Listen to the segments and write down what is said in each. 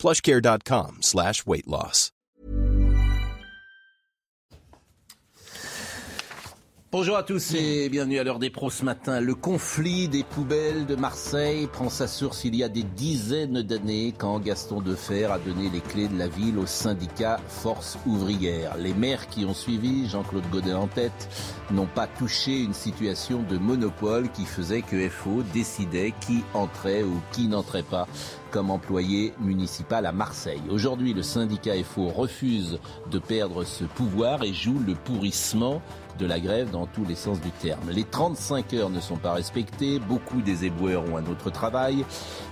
plushcare.com slash weight loss. Bonjour à tous et bienvenue à l'heure des pros ce matin. Le conflit des poubelles de Marseille prend sa source il y a des dizaines d'années quand Gaston Defer a donné les clés de la ville au syndicat Force ouvrière. Les maires qui ont suivi, Jean-Claude Godin en tête, n'ont pas touché une situation de monopole qui faisait que FO décidait qui entrait ou qui n'entrait pas comme employé municipal à Marseille. Aujourd'hui, le syndicat FO refuse de perdre ce pouvoir et joue le pourrissement de la grève dans tous les sens du terme. Les 35 heures ne sont pas respectées, beaucoup des éboueurs ont un autre travail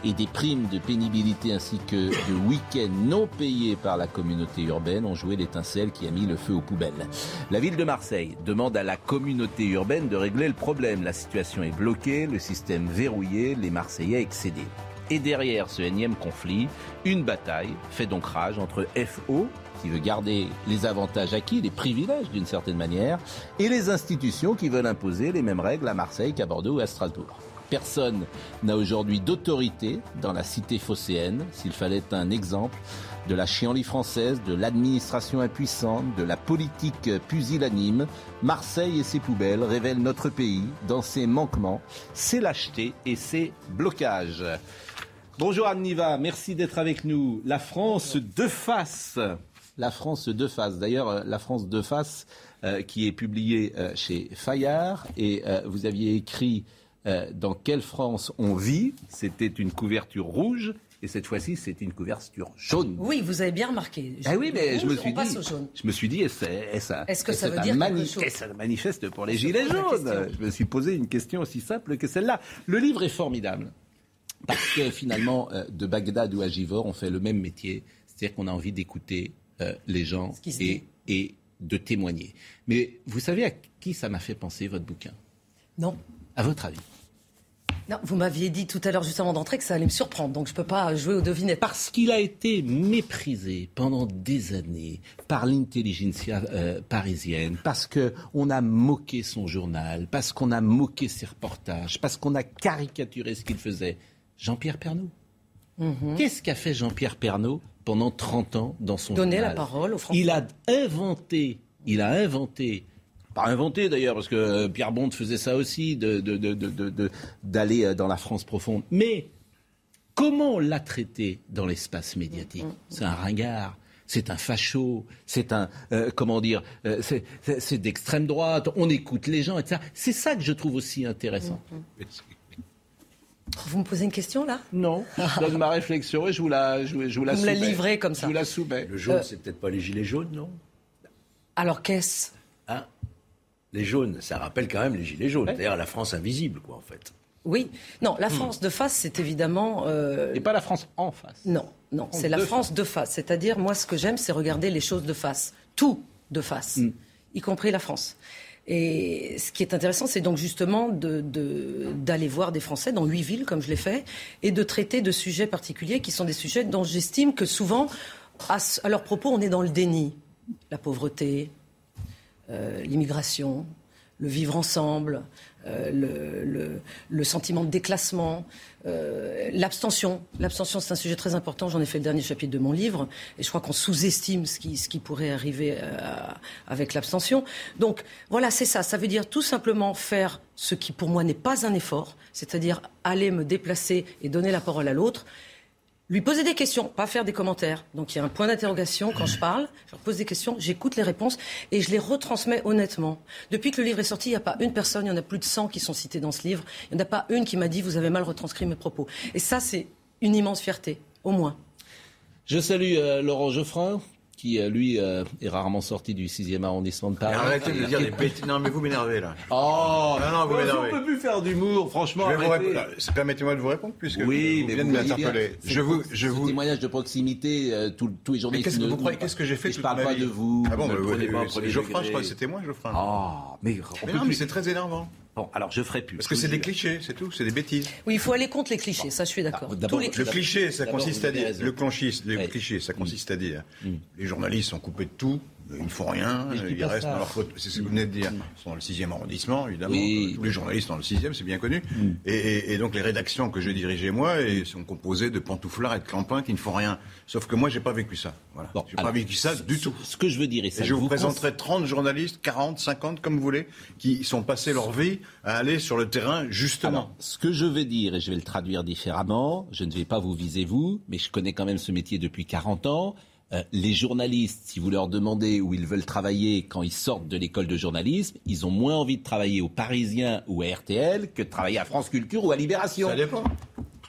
et des primes de pénibilité ainsi que de week-ends non payés par la communauté urbaine ont joué l'étincelle qui a mis le feu aux poubelles. La ville de Marseille demande à la communauté urbaine de régler le problème. La situation est bloquée, le système verrouillé, les Marseillais excédés. Et derrière ce énième conflit, une bataille fait donc rage entre FO, qui veut garder les avantages acquis, les privilèges d'une certaine manière, et les institutions qui veulent imposer les mêmes règles à Marseille qu'à Bordeaux ou à Strasbourg. Personne n'a aujourd'hui d'autorité dans la cité phocéenne, s'il fallait un exemple de la chienlit française, de l'administration impuissante, de la politique pusillanime. Marseille et ses poubelles révèlent notre pays dans ses manquements, ses lâchetés et ses blocages. Bonjour Anne Niva, merci d'être avec nous. La France de face. La France de face. D'ailleurs, euh, la France de face euh, qui est publiée euh, chez Fayard et euh, vous aviez écrit euh, dans quelle France on vit? C'était une couverture rouge et cette fois-ci, c'est une couverture jaune. Oui, vous avez bien remarqué. Ah oui, mais je me suis dit, je me suis dit, est-ce que ça veut un dire quelque mani- chose est-ce un manifeste pour les gilets jaunes? Je me suis posé une question aussi simple que celle-là. Le livre est formidable parce que finalement, euh, de Bagdad ou à Givor, on fait le même métier, c'est-à-dire qu'on a envie d'écouter euh, les gens et de témoigner. Mais vous savez à qui ça m'a fait penser votre bouquin? Non. À votre avis? Non, vous m'aviez dit tout à l'heure, juste avant d'entrer, que ça allait me surprendre, donc je ne peux pas jouer aux devinettes. Parce qu'il a été méprisé pendant des années par l'intelligentsia euh, parisienne, parce qu'on a moqué son journal, parce qu'on a moqué ses reportages, parce qu'on a caricaturé ce qu'il faisait. Jean-Pierre Pernaud. Qu'est-ce qu'a fait Jean-Pierre Pernaud pendant 30 ans dans son Donner journal la parole aux Français. Il a inventé, il a inventé, pas inventé d'ailleurs, parce que Pierre Bond faisait ça aussi, de- de- de- de- de- de- d'aller euh, dans la France profonde. Mais comment on l'a traité dans l'espace médiatique? C'est un ringard. C'est un facho, c'est un euh, comment dire, euh, c'est d'extrême droite. On écoute les gens, etc. C'est ça que je trouve aussi intéressant. Vous me posez une question là? Non, je donne ma réflexion et je vous la, je, vous- je vous la Vous me la livrez comme ça. Je vous la soumets. Le jaune, c'est peut-être pas les gilets jaunes, non? Alors qu'est-ce? Hein? Les jaunes, ça rappelle quand même les gilets jaunes. C'est-à-dire la France invisible, quoi, en fait. Oui. Non, la France de face, c'est évidemment. euh, Et pas la France en face. Non, non, c'est la France de face. C'est-à-dire, moi, ce que j'aime, c'est regarder les choses de face. Tout de face, y compris la France. Et ce qui est intéressant, c'est donc justement d'aller voir des Français dans huit villes, comme je l'ai fait, et de traiter de sujets particuliers qui sont des sujets dont j'estime que souvent, à, à leur propos, on est dans le déni. La pauvreté, euh, l'immigration, le vivre ensemble, euh, le sentiment de déclassement, euh, l'abstention. L'abstention, c'est un sujet très important. J'en ai fait le dernier chapitre de mon livre. Et je crois qu'on sous-estime ce qui, pourrait arriver euh, avec l'abstention. Donc, voilà, c'est ça. Ça veut dire tout simplement faire ce qui, pour moi, n'est pas un effort, c'est-à-dire aller me déplacer et donner la parole à l'autre lui poser des questions, pas faire des commentaires. Donc il y a un point d'interrogation quand je parle, je leur pose des questions, j'écoute les réponses et je les retransmets honnêtement. Depuis que le livre est sorti, il n'y a pas une personne, il y en a plus de 100 qui sont cités dans ce livre, il n'y en a pas une qui m'a dit vous avez mal retranscrit mes propos. Et ça, c'est une immense fierté, au moins. Je salue euh, Laurent Geoffrin, qui euh, lui euh, est rarement sorti du 6e arrondissement de Paris. Arrêtez de dire des bêtises. Non, mais vous m'énervez là. Oh Non, non, vous on m'énervez. peut plus faire d'humour, franchement. Répondre. Euh, Permettez-moi de vous répondre puisque Oui, vous mais venez de vous voyez m'interpeller. Je vous, je vous. témoignage de proximité, euh, tous- tous les Mais journalistes. qu'est-ce que ne- vous croyez ne- Qu'est-ce que j'ai fait Mais Je toute parle pas de vous. Ah bon, ne mais premier Geoffrin, je crois que c'était moi, Geoffrin. Ah, mais Mais non, mais c'est très énervant. Bon, alors je ferai plus. Parce que c'est des clichés, c'est tout, c'est des bêtises. Oui, il faut aller contre les clichés, ça je suis d'accord. Ah, d'abord, Tous les le cliché, ça consiste à dire, le, le Ouais. Cliché, ça consiste à dire, les journalistes sont coupés de tout, ils ne font rien, je ils pas restent ça. dans leur faute. C'est ce que vous venez de dire. Ils sont dans le 6e arrondissement, évidemment. Oui. Tous les journalistes dans le 6e, c'est bien connu. Mm. Et, et- et donc les rédactions que j'ai dirigées moi et sont composées de pantouflards et de clampins qui ne font rien. Sauf que moi, j'ai pas vécu ça. Voilà. Bon, j'ai pas alors, vécu ça du ce- tout. Ce que je veux dire, et ça Et je vous cons- présenterai 30 journalistes, 40, 50, comme vous voulez, qui sont passés leur vie à aller sur le terrain, justement. Alors, ce que je veux dire, et je vais le traduire différemment, je ne vais pas vous viser vous, mais je connais quand même ce métier depuis 40 ans. Euh, les journalistes, si vous leur demandez où ils veulent travailler quand ils sortent de l'école de journalisme, ils ont moins envie de travailler au Parisien ou à RTL que de travailler à France Culture ou à Libération. Ça dépend.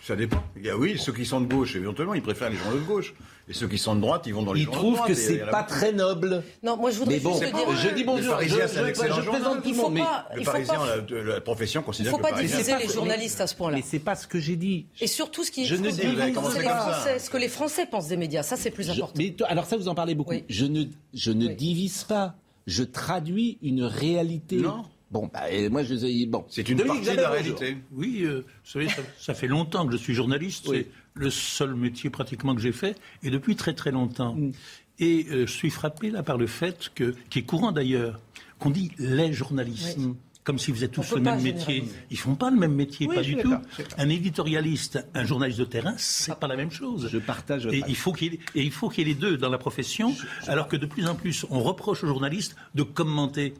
Ça dépend. Il y a, oui, ceux qui sont de gauche, éventuellement, ils préfèrent les journaux de gauche. Et ceux qui sont de droite, ils vont dans les Ils journaux de trouvent droite. que Et c'est il y en a pas très noble. Non, moi je voudrais Mais bon, juste c'est dire. pas- je dis bonjour. Le Parisien, je, c'est un excellent je journal. présente tout Il le faut monde. mais- pas, Le il faut Parisien, pas, la, la profession il considère faut que pas le Parisien- diviser les pas- journalistes à ce point-là. Mais c'est pas ce que j'ai dit. Et surtout, ce qui Je ne ce dis- que les. Français, ce que les Français pensent des médias, ça c'est plus important. mais alors ça, vous en parlez beaucoup. Je ne, ne divise pas. Je traduis une réalité. Non. Bon, bah, et moi, je bon. C'est une Dominique partie de la réalité. Oui, euh, vous savez, ça, ça fait longtemps que je suis journaliste. Oui. C'est le seul métier pratiquement que j'ai fait, et depuis très très longtemps. Mm. Et euh, je suis frappé là par le fait que, qui est courant d'ailleurs, qu'on dit les journalistes. Oui. Comme si vous êtes tous le même métier. Ils font pas le même métier, Oui, pas du tout. Un éditorialiste, un journaliste de terrain, c'est pas la même chose. Je partage Et il faut qu'il et il faut qu'il y ait les deux dans la profession, alors que de plus en plus on reproche aux journalistes de commenter.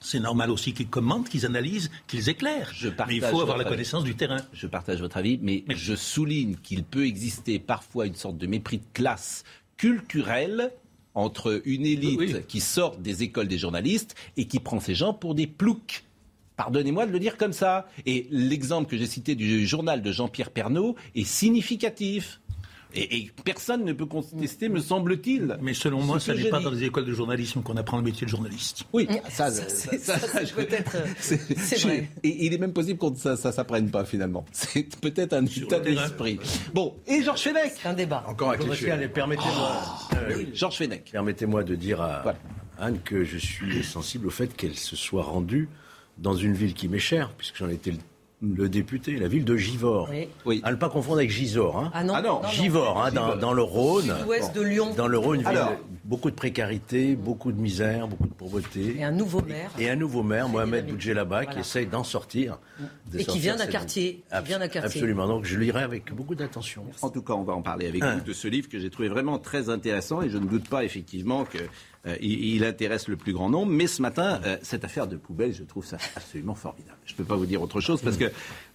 C'est normal aussi qu'ils commentent, qu'ils analysent, qu'ils éclairent. Je Mais il faut avoir la avis. connaissance du terrain. Je partage votre avis, mais je souligne qu'il peut exister parfois une sorte de mépris de classe culturel entre une élite Oui. qui sort des écoles des journalistes et qui prend ces gens pour des ploucs. Pardonnez-moi de le dire comme ça. Et l'exemple que j'ai cité du journal de Jean-Pierre Pernaud est significatif. Et, et personne ne peut contester, me semble-t-il. Mais selon moi, ce ça n'est pas dis. dans les écoles de journalisme qu'on apprend le métier de journaliste. Oui, ça, Ça, ça, ça, ça, peut-être, euh, c'est- vrai. Et il est même possible qu'on ça, ça s'apprenne pas finalement. C'est peut-être un état d'esprit. Bon, et Georges Fenech. C'est un débat. Encore un cliché. allez, permettez-moi euh, Georges Fenech. permettez-moi de dire à Voilà. Anne que je suis sensible au fait qu'elle se soit rendue dans une ville qui m'est chère, puisque j'en étais le, le député, la ville de Givors. Oui. Oui. À ne pas confondre avec Gisors. Hein. Ah non, Ah non, Givors, hein, dans, dans le Rhône. Sud-ouest de Lyon. Dans le Rhône, une ville Alors. beaucoup de précarité, beaucoup de misère, beaucoup de pauvreté. Et un nouveau maire. Et un nouveau maire, Mohamed. Boudjelaba, Voilà. qui essaye d'en sortir. de Et qui sortir vient d'un quartier, qui vient d'un quartier. Absolument. Donc je lirai avec beaucoup d'attention. En tout cas, on va en parler avec Hein. vous de ce livre que j'ai trouvé vraiment très intéressant et je ne doute pas effectivement que euh, il, intéresse le plus grand nombre. Mais ce matin, euh, cette affaire de poubelle, je trouve ça absolument formidable. Je ne peux pas vous dire autre chose parce que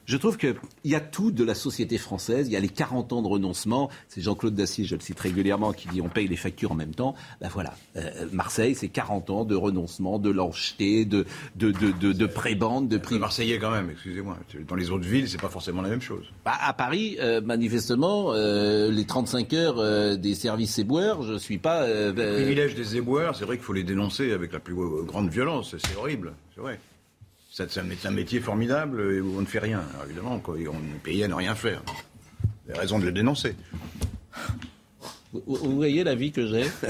je trouve qu'il y a tout de la société française. Il y a les 40 ans de renoncement. C'est Jean-Claude Dacier, je le cite régulièrement, qui dit on paye les factures en même temps. Ben voilà, euh, Marseille, c'est 40 ans de renoncement, de lâcheté, de, de, de, de, de prébande, de prix. Marseillais quand même, excusez-moi. Dans les autres villes, c'est pas forcément la même chose. Bah, à Paris, euh, manifestement, euh, les 35 heures des services éboueurs, je suis pas. Le euh, privilège des éboueurs, c'est vrai qu'il faut les dénoncer avec la plus grande violence. C'est horrible, c'est vrai. C'est un, métier formidable où on ne fait rien, évidemment. On est payé à ne rien faire. Il y a raison de le dénoncer. Vous, vous voyez la vie que j'ai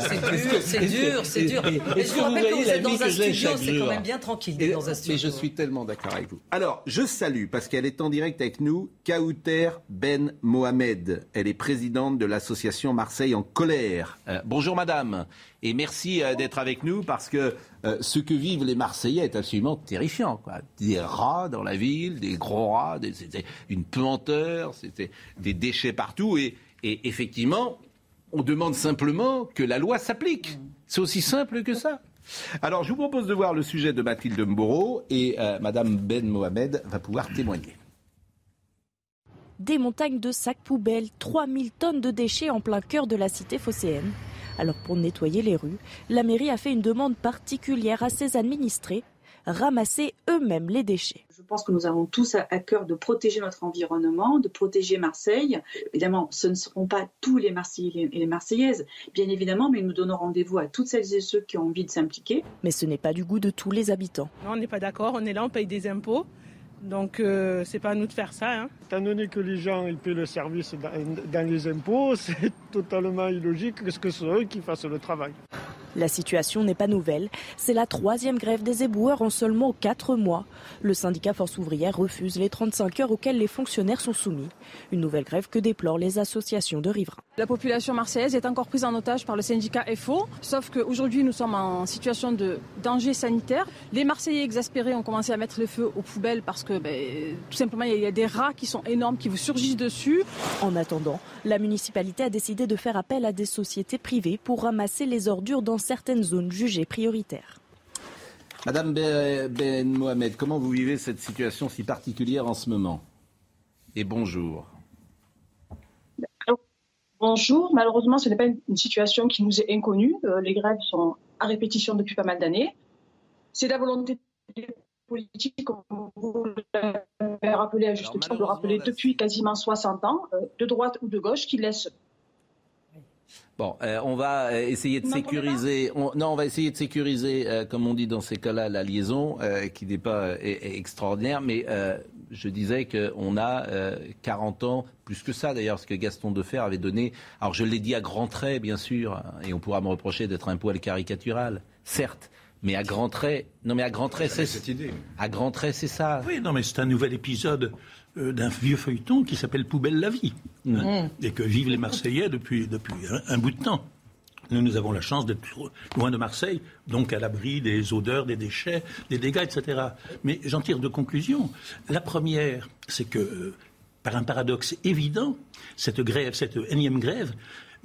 C'est dur, c'est dur, c'est dur. Et je est-ce vous que vous rappelle que voyez vous la êtes vie dans un que j'ai studio, chaque c'est quand jour même bien tranquille Et- dans un studio. Mais je suis tellement d'accord avec vous. Alors, je salue, parce qu'elle est en direct avec nous, Kauter Ben Mohamed. Elle est présidente de l'association Marseille en colère. Euh, bonjour madame, et merci euh, d'être avec nous, parce que euh, ce que vivent les Marseillais est absolument terrifiant. Quoi. Des rats dans la ville, des gros rats, des- c'était une puanteur, c'était des déchets partout, et, et effectivement, on demande simplement que la loi s'applique. C'est aussi simple que ça. Alors, je vous propose de voir le sujet de Mathilde Mboro et euh, Madame Ben Mohamed va pouvoir témoigner. Des montagnes de sacs poubelles, 3000 tonnes de déchets en plein cœur de la cité phocéenne. Alors pour nettoyer les rues, la mairie a fait une demande particulière à ses administrés. Ramasser eux-mêmes les déchets. Je pense que nous avons tous à cœur de protéger notre environnement, de protéger Marseille. Évidemment, ce ne seront pas tous les Marseillais et les Marseillaises, bien évidemment, mais nous donnons rendez-vous à toutes celles et ceux qui ont envie de s'impliquer. Mais ce n'est pas du goût de tous les habitants. Non, on n'est pas d'accord, on est là, on paye des impôts. Donc euh, c'est pas à nous de faire ça. Hein. Étant donné que les gens ils paient le service dans, dans les impôts, c'est totalement illogique que ce soit eux qui fassent le travail. La situation n'est pas nouvelle. C'est la troisième grève des éboueurs en seulement quatre mois. Le syndicat Force ouvrière refuse les 35 heures auxquelles les fonctionnaires sont soumis. Une nouvelle grève que déplorent les associations de riverains. La population marseillaise est encore prise en otage par le syndicat FO, sauf qu'aujourd'hui nous sommes en situation de danger sanitaire. Les Marseillais exaspérés ont commencé à mettre le feu aux poubelles parce que ben, tout simplement il y a des rats qui sont énormes, qui vous surgissent dessus. En attendant, la municipalité a décidé de faire appel à des sociétés privées pour ramasser les ordures dans certaines zones jugées prioritaires. Madame Ben Mohamed, comment vous vivez cette situation si particulière en ce moment? Et bonjour. bonjour. Malheureusement, ce n'est pas une situation qui nous est inconnue. Euh, les grèves sont à répétition depuis pas mal d'années. C'est la volonté des politiques, comme vous l'avez rappelé à juste titre, de rappeler depuis quasiment 60 ans, euh, de droite ou de gauche, qui laissent Bon, euh, on va euh, essayer de sécuriser. non, on va essayer de sécuriser, euh, comme on dit dans ces cas-là, la liaison, qui n'est pas extraordinaire. Mais je disais qu'on a 40 ans, plus que ça d'ailleurs, parce que Gaston Defer avait donné. Alors je l'ai dit à grands traits, bien sûr, hein, et on pourra me reprocher d'être un poil caricatural, certes. Mais à grands traits, non mais à grands traits, c'est cette idée. À grands traits, c'est ça. Oui, non mais c'est un nouvel épisode euh, d'un vieux feuilleton qui s'appelle Poubelle la vie. Mm. Et que vivent les Marseillais depuis, depuis un, bout de temps. Nous, nous avons la chance d'être loin de Marseille, donc à l'abri des odeurs, des déchets, des dégâts, etc. Mais j'en tire deux conclusions. La première, c'est que, euh, par un paradoxe évident, cette grève, cette énième grève,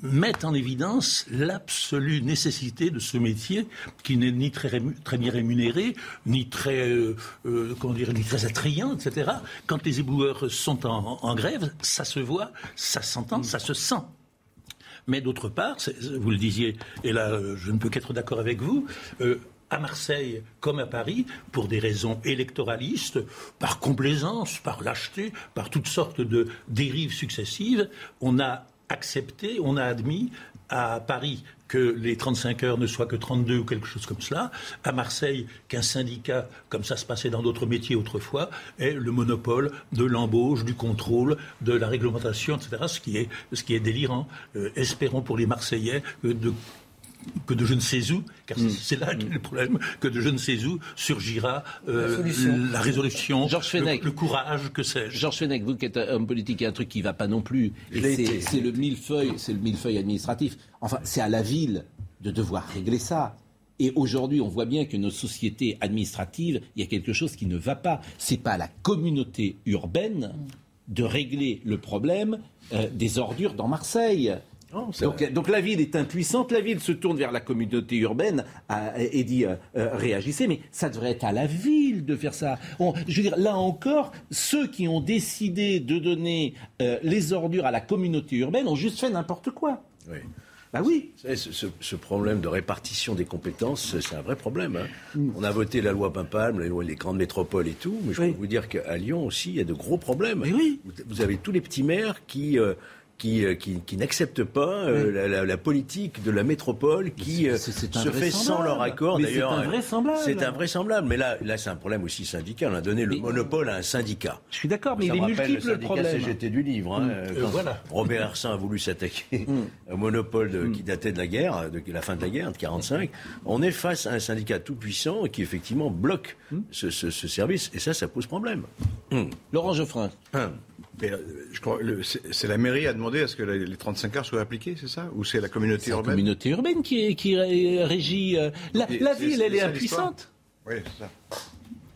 mettent en évidence l'absolue nécessité de ce métier qui n'est ni très, très, bien rémunéré, ni très, euh, euh, comment dire, ni très attrayant, etc. Quand les éboueurs sont en, grève, ça se voit, ça s'entend, ça se sent. Mais d'autre part, vous le disiez, et là je ne peux qu'être d'accord avec vous, euh, à Marseille comme à Paris, pour des raisons électoralistes, par complaisance, par lâcheté, par toutes sortes de dérives successives, on a accepté, on a admis à Paris que les 35 heures ne soient que 32 ou quelque chose comme cela, à Marseille qu'un syndicat, comme ça se passait dans d'autres métiers autrefois, ait le monopole de l'embauche, du contrôle, de la réglementation, etc., ce qui est, ce qui est délirant. Euh, espérons pour les Marseillais euh, de que de je ne sais où, car mm. c'est là mm. le problème, que de je ne sais où surgira euh, la, résolution, Georges le, courage, que sais-je. Georges Fenech, vous qui êtes un homme politique, il y a un truc qui ne va pas non plus. C'est le millefeuille, c'est le millefeuille administratif. Enfin, c'est à la ville de devoir régler ça. Et aujourd'hui, on voit bien que nos sociétés administratives, il y a quelque chose qui ne va pas. C'est pas à la communauté urbaine de régler le problème euh, des ordures dans Marseille donc, la ville est impuissante, la ville se tourne vers la communauté urbaine et dit euh, euh, réagissez, mais ça devrait être à la ville de faire ça. je veux dire, là encore, ceux qui ont décidé de donner euh, les ordures à la communauté urbaine ont juste fait n'importe quoi. Oui. Bah oui. Ce, problème de répartition des compétences, c'est un vrai problème. Hein. Mm. On a voté la loi Pimpalme, les, grandes métropoles et tout, mais je peux vous dire qu'à Lyon aussi, il y a de gros problèmes. oui. Vous avez tous les petits maires qui qui, euh, qui, qui n'acceptent pas euh, la, la, la, politique de la métropole qui euh, se fait sans leur accord. D'ailleurs, c'est invraisemblable. C'est invraisemblable. Mais là, là c'est un problème aussi syndical. On a donné le monopole à un syndicat. Je suis d'accord, mais il est multiple le problème. CGT du livre. Hein, mm. voilà. Robert Hersin a voulu s'attaquer mm. au monopole de, qui datait de la guerre, de la fin de la guerre, de 45. On est face à un syndicat tout puissant qui effectivement bloque mm. ce, ce, ce, service. Et ça, ça pose problème. Laurent Geoffrin. Euh, c'est la mairie à demander à ce que les 35 heures soient appliquées, c'est ça? Ou c'est la communauté urbaine la communauté urbaine qui, qui régit. Euh, la, ville, elle est, impuissante. Oui, c'est ça.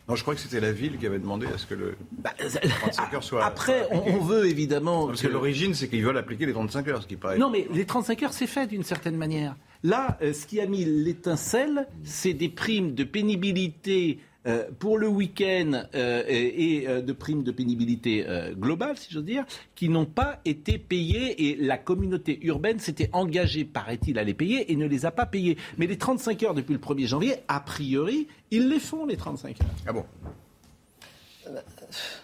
Non, je crois que c'était la ville qui avait demandé à ce que le 35 bah, heures soit. Après, on, veut évidemment. parce que, l'origine, c'est qu'ils veulent appliquer les 35 heures, ce qui paraît. Non, mais les 35 heures, c'est fait d'une certaine manière. Là, euh, ce qui a mis l'étincelle, c'est des primes de pénibilité euh, pour le week-end euh, et, et, de primes de pénibilité globale, si j'ose dire, qui n'ont pas été payées et la communauté urbaine s'était engagée, paraît-il, à les payer et ne les a pas payées. Mais les 35 heures depuis le 1er janvier, a priori, ils les font, les 35 heures. Ah bon?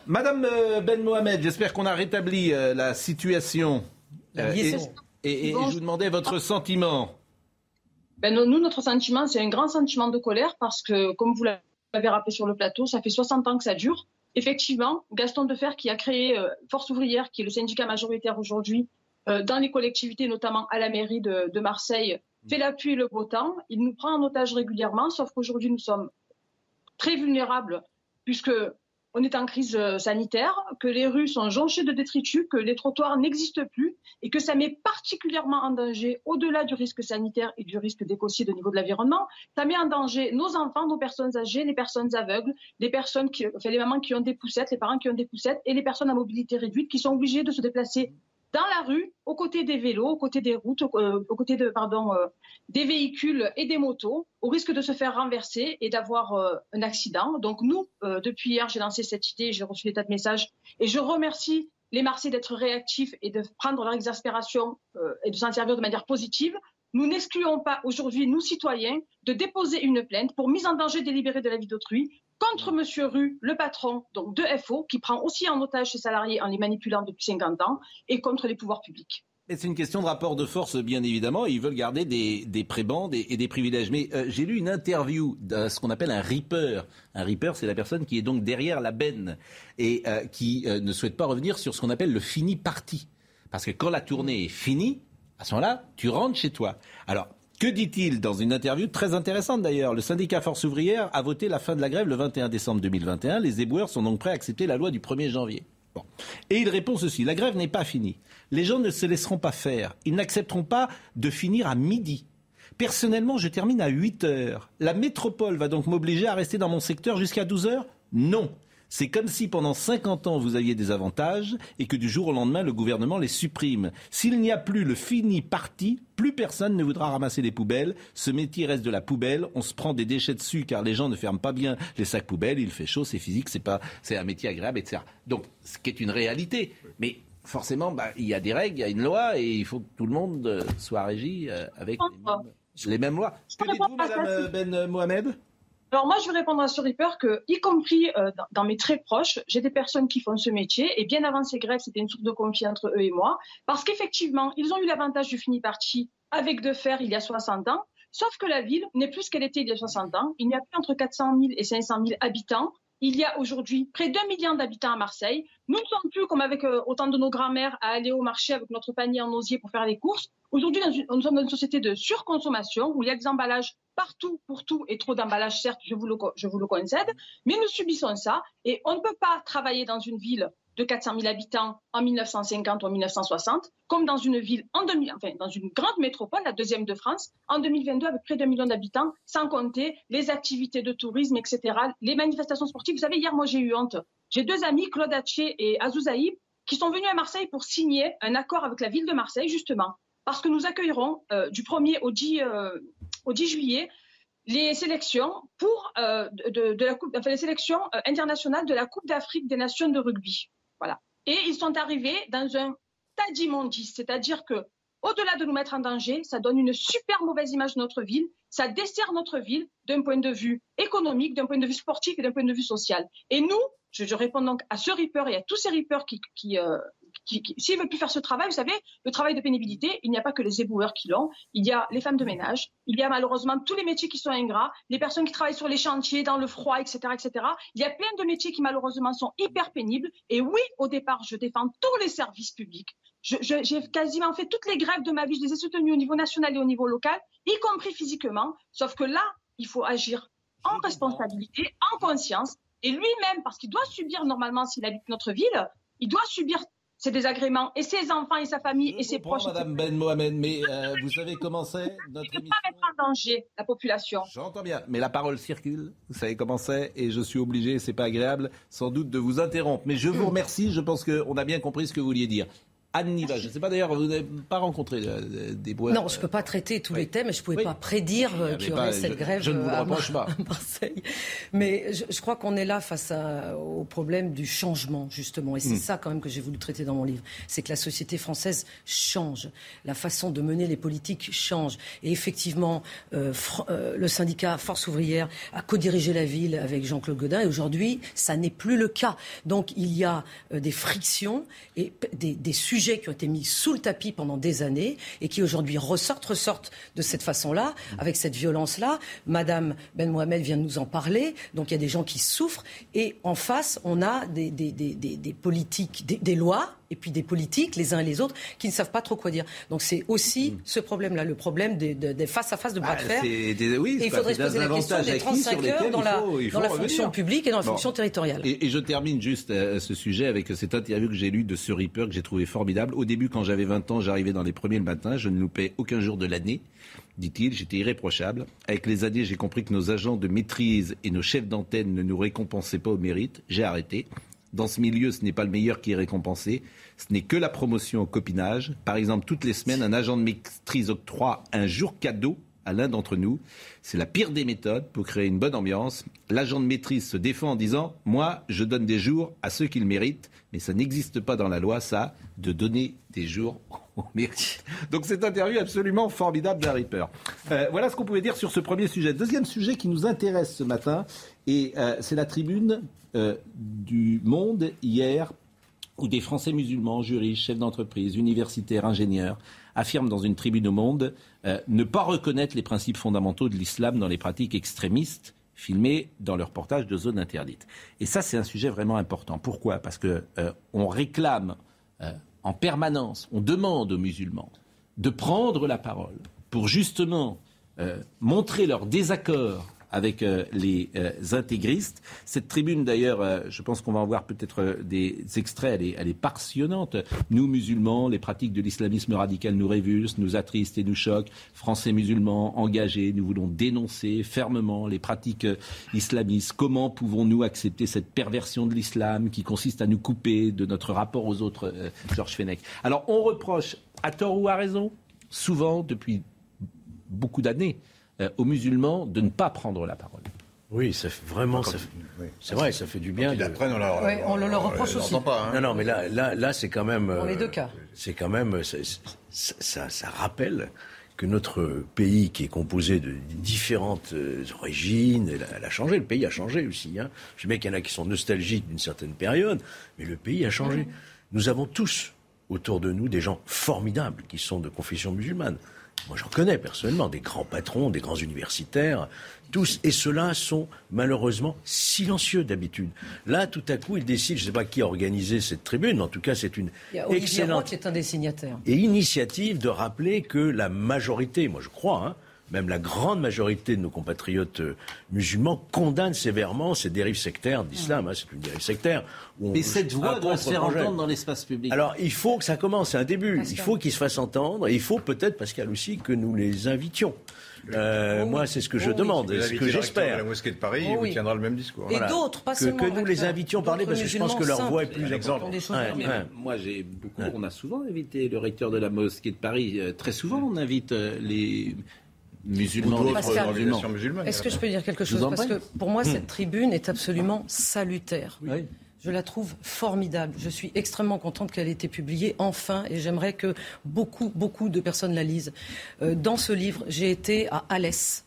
Madame Ben Mohamed, j'espère qu'on a rétabli la situation. et, et, et je vous demandais votre sentiment. Ben, nous, notre sentiment, c'est un grand sentiment de colère parce que, comme vous l'avez rappelé sur le plateau, ça fait 60 ans que ça dure. Effectivement, Gaston Defer, qui a créé euh, Force ouvrière, qui est le syndicat majoritaire aujourd'hui, euh, dans les collectivités, notamment à la mairie de, de Marseille, fait l'appui et le beau temps. Il nous prend en otage régulièrement, sauf qu'aujourd'hui, nous sommes très vulnérables puisque on est en crise euh, sanitaire, que les rues sont jonchées de détritus, que les trottoirs n'existent plus et que ça met particulièrement en danger, au-delà du risque sanitaire et du risque d'écocide au niveau de l'environnement, ça met en danger nos enfants, nos personnes âgées, les personnes aveugles, les personnes qui, les mamans qui ont des poussettes, les parents qui ont des poussettes et les personnes à mobilité réduite qui sont obligées de se déplacer dans la rue, aux côtés des vélos, aux côtés des routes, euh, aux côtés de, pardon, euh, des véhicules et des motos, au risque de se faire renverser et d'avoir euh, un accident. Donc nous, depuis hier, j'ai lancé cette idée, j'ai reçu des tas de messages et je remercie les Marseillais d'être réactifs et de prendre leur exaspération et de s'en servir de manière positive. Nous n'excluons pas aujourd'hui, nous citoyens, de déposer une plainte pour mise en danger délibérée de la vie d'autrui contre M. Rue, le patron donc de FO, qui prend aussi en otage ses salariés en les manipulant depuis 50 ans, et contre les pouvoirs publics. c'est une question de rapport de force, bien évidemment. Ils veulent garder des, des prébendes et, des privilèges. Mais euh, j'ai lu une interview de ce qu'on appelle un reaper. Un reaper, c'est la personne qui est donc derrière la benne et euh, qui euh, ne souhaite pas revenir sur ce qu'on appelle le fini parti. Parce que quand la tournée est finie, à ce moment-là, tu rentres chez toi. Alors, que dit-il dans une interview très intéressante d'ailleurs? Le syndicat Force ouvrière a voté la fin de la grève le 21 décembre 2021. Les éboueurs sont donc prêts à accepter la loi du 1er janvier. Et il répond ceci la grève n'est pas finie. Les gens ne se laisseront pas faire. Ils n'accepteront pas de finir à midi. Personnellement, je termine à 8 heures. La métropole va donc m'obliger à rester dans mon secteur jusqu'à 12 heures? Non. C'est comme si pendant 50 ans vous aviez des avantages et que du jour au lendemain le gouvernement les supprime. S'il n'y a plus le fini parti, plus personne ne voudra ramasser les poubelles. Ce métier reste de la poubelle. On se prend des déchets dessus car les gens ne ferment pas bien les sacs poubelles. Il fait chaud, c'est physique, c'est pas, c'est un métier agréable, etc. Donc, ce qui est une réalité. Mais forcément, bah, il y a des règles, il y a une loi et il faut que tout le monde soit régi euh, avec les mêmes, lois. Que dites-vous, Madame Ben Mohamed? Alors moi, je vais répondre à ce Reaper que, y compris euh, dans, mes très proches, j'ai des personnes qui font ce métier et bien avant ces grèves, c'était une source de conflit entre eux et moi, parce qu'effectivement, ils ont eu l'avantage du fini parti avec de fer il y a 60 ans, sauf que la ville n'est plus ce qu'elle était il y a 60 ans. Il n'y a plus entre 400 000 et 500 000 habitants. Il y a aujourd'hui près d'un million d'habitants à Marseille. Nous ne sommes plus comme avec euh, autant de nos grands-mères à aller au marché avec notre panier en osier pour faire les courses. Aujourd'hui, nous sommes dans une société de surconsommation où il y a des emballages partout pour tout et trop d'emballages, certes, je vous, le, je vous le concède, mais nous subissons ça et on ne peut pas travailler dans une ville de 400 000 habitants en 1950 ou en 1960, comme dans une ville en 2000, enfin, grande métropole, la deuxième de France, en 2022 avec près d'un million d'habitants, sans compter les activités de tourisme, etc., les manifestations sportives. Vous savez, hier, moi, j'ai eu honte. J'ai deux amis, Claude Hatché et Azouzaïb, qui sont venus à Marseille pour signer un accord avec la ville de Marseille, justement, parce que nous accueillerons euh, du 1er au 10, euh, au 10 juillet les sélections pour euh, de, la coupe, les sélections internationales de la Coupe d'Afrique des Nations de rugby. Voilà. Et ils sont arrivés dans un tas d'immondices, c'est-à-dire que au-delà de nous mettre en danger, ça donne une super mauvaise image de notre ville, ça dessert notre ville d'un point de vue économique, d'un point de vue sportif et d'un point de vue social. Et nous, je, réponds donc à ce Reaper et à tous ces Reapers qui, euh, s'ils ne veulent plus faire ce travail, vous savez, le travail de pénibilité, il n'y a pas que les éboueurs qui l'ont, il y a les femmes de ménage, il y a malheureusement tous les métiers qui sont ingrats, les personnes qui travaillent sur les chantiers, dans le froid, etc., etc. Il y a plein de métiers qui malheureusement sont hyper pénibles. Et oui, au départ, je défends tous les services publics. J'ai quasiment fait toutes les grèves de ma vie, je les ai soutenues au niveau national et au niveau local, y compris physiquement. Sauf que là, il faut agir en responsabilité, en conscience. Et lui-même, parce qu'il doit subir normalement s'il habite notre ville, il doit subir ses désagréments et ses enfants et sa famille et ses proches. Madame Ben Mohamed, mais euh, vous savez comment c'est notre émission. pas mettre en danger la population. J'entends bien, mais la parole circule. Vous savez comment c'est et je suis obligé, c'est pas agréable, sans doute de vous interrompre. Mais je vous remercie. Je pense qu'on a bien compris ce que vous vouliez dire. Anne Niva. Je ne sais pas d'ailleurs, vous n'avez pas rencontré euh, des bois. Non, je ne peux pas traiter tous les thèmes et je ne pouvais pas prédire euh, qu'il y aurait cette grève je ne vous à, reproche pas. à Marseille. Mais je, je crois qu'on est là face à- au problème du changement, justement. Et c'est Mm. ça quand même que j'ai voulu traiter dans mon livre. C'est que la société française change. La façon de mener les politiques change. Et effectivement, euh, euh, le syndicat Force ouvrière a co-dirigé la ville avec Jean-Claude Godin. Et aujourd'hui, ça n'est plus le cas. Donc il y a euh, des frictions et des sujets qui ont été mis sous le tapis pendant des années et qui aujourd'hui ressortent, ressortent de cette façon-là, avec cette violence-là. Madame Ben Mohamed vient de nous en parler. Donc il y a des gens qui souffrent. Et en face, on a des, des- des- des- politiques, des lois et puis des politiques, les uns et les autres, qui ne savent pas trop quoi dire. Donc c'est aussi ce problème-là, le problème des, des- des face-à-face de bras de Ah, fer. c'est des- oui, et il faudrait se poser la question des acquis 35 sur heures dans il la, faut- dans fonction publique et dans la Bon. fonction territoriale. Et, et je termine juste euh, ce sujet avec cette interview que j'ai lue de ce Ripper que j'ai trouvé formidable. Au début, quand j'avais 20 ans, j'arrivais dans les premiers le matin, je ne loupais aucun jour de l'année, dit-il, j'étais irréprochable. Avec les années, j'ai compris que nos agents de maîtrise et nos chefs d'antenne ne nous récompensaient pas au mérite. J'ai arrêté. Dans ce milieu, ce n'est pas le meilleur qui est récompensé. Ce n'est que la promotion au copinage. Par exemple, toutes les semaines, un agent de maîtrise octroie un jour cadeau à l'un d'entre nous. C'est la pire des méthodes pour créer une bonne ambiance. L'agent de maîtrise se défend en disant Moi, je donne des jours à ceux qui le méritent, mais ça n'existe pas dans la loi, ça, de donner des jours au mérite. Donc, cette interview absolument formidable d'un Ripper. Euh, voilà ce qu'on pouvait dire sur ce premier sujet. Deuxième sujet qui nous intéresse ce matin, et euh, c'est la tribune euh, du Monde hier où des Français musulmans, juristes, chefs d'entreprise, universitaires, ingénieurs, affirment dans une tribune au monde euh, ne pas reconnaître les principes fondamentaux de l'islam dans les pratiques extrémistes filmées dans leur reportage de zones interdites. Et ça, c'est un sujet vraiment important. Pourquoi? Parce que euh, on réclame euh, en permanence, on demande aux musulmans de prendre la parole pour justement montrer leur désaccord avec euh, les euh, intégristes. Cette tribune, d'ailleurs, euh, je pense qu'on va en voir peut-être des extraits, elle est, passionnante. Nous, musulmans, les pratiques de l'islamisme radical nous révulsent, nous attristent et nous choquent. Français musulmans engagés, nous voulons dénoncer fermement les pratiques islamistes. Comment pouvons-nous accepter cette perversion de l'islam qui consiste à nous couper de notre rapport aux autres, Georges Fenech? Alors, on reproche, à tort ou à raison, souvent, depuis beaucoup d'années, aux musulmans de ne pas prendre la parole. Oui, ça fait vraiment. ça fait- C'est vrai, ça fait du bien. Ils de- apprennent, on leur, Ouais, on le leur reproche on aussi. pas. hein. Non, non, mais là, là, là c'est quand même. Dans les euh, deux cas. C'est quand même. c'est- c'est- Ça, ça rappelle que notre pays, qui est composé de différentes euh, origines, elle a, elle a changé. Le pays a changé aussi. Hein. Je sais bien qu'il y en a qui sont nostalgiques d'une certaine période, mais le pays a changé. Nous avons tous autour de nous des gens formidables qui sont de confession musulmane. Moi, j'en connais personnellement, des grands patrons, des grands universitaires, tous. Et ceux-là sont malheureusement silencieux d'habitude. Là, tout à coup, ils décident, je ne sais pas qui a organisé cette tribune, mais en tout cas, c'est une Il y a excellente qui est un des signataires. et initiative de rappeler que la majorité, moi je crois, hein, même la grande majorité de nos compatriotes euh, musulmans condamnent sévèrement ces dérives sectaires d'islam. hein, c'est une dérive sectaire. où on- Mais cette voix doit se faire entendre dans l'espace public. Alors, il faut que ça commence, c'est un début. Pascal. Il faut qu'ils se fassent entendre. Et il faut peut-être, Pascal aussi, que nous les invitions. Euh, moi, c'est ce que je Oh oui. demande, et ce que le recteur de j'espère. la mosquée de Paris, Oh il vous oui. tiendra le même discours. Et Voilà. d'autres, pas Que- seulement que nous les invitions à parler, parce que je pense que leur voix est plus Ouais, ouais. Moi, j'ai beaucoup. On a souvent invité le recteur de la mosquée de Paris. Euh, Très souvent, on invite euh, les musulmans. Ou Pascal. musulmanes. Est-ce que je peux dire quelque chose Parce que pour moi, cette tribune est absolument salutaire. Oui. Je la trouve formidable. Je suis extrêmement contente qu'elle ait été publiée enfin et j'aimerais que beaucoup, beaucoup de personnes la lisent. Euh, dans ce livre, j'ai été à Alès.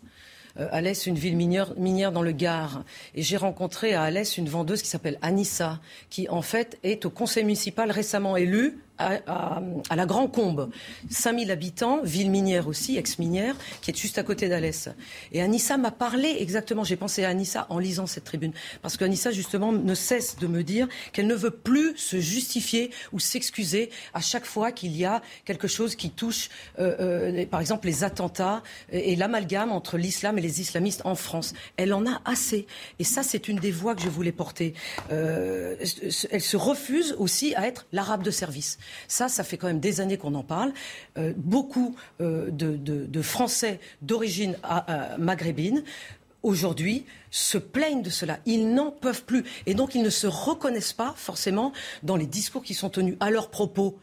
Euh, Alès, une ville minière, minière dans le Gard. Et j'ai rencontré à Alès une vendeuse qui s'appelle Anissa, qui en fait est au conseil municipal récemment élue à, la Grand Combe. 5000 habitants, ville minière aussi, ex-minière, qui est juste à côté d'Alès. Et Anissa m'a parlé exactement, j'ai pensé à Anissa en lisant cette tribune. Parce qu'Anissa, justement, ne cesse de me dire qu'elle ne veut plus se justifier ou s'excuser à chaque fois qu'il y a quelque chose qui touche, euh, euh, par exemple, les attentats et, et l'amalgame entre l'islam et les islamistes en France. Elle en a assez. Et ça, c'est une des voix que je voulais porter. Euh, elle se refuse aussi à être l'arabe de service. Ça, ça fait quand même des années qu'on en parle. Euh, beaucoup euh, de, Français d'origine ah, euh, maghrébine aujourd'hui se plaignent de cela. Ils n'en peuvent plus. Et donc, ils ne se reconnaissent pas forcément dans les discours qui sont tenus à leur propos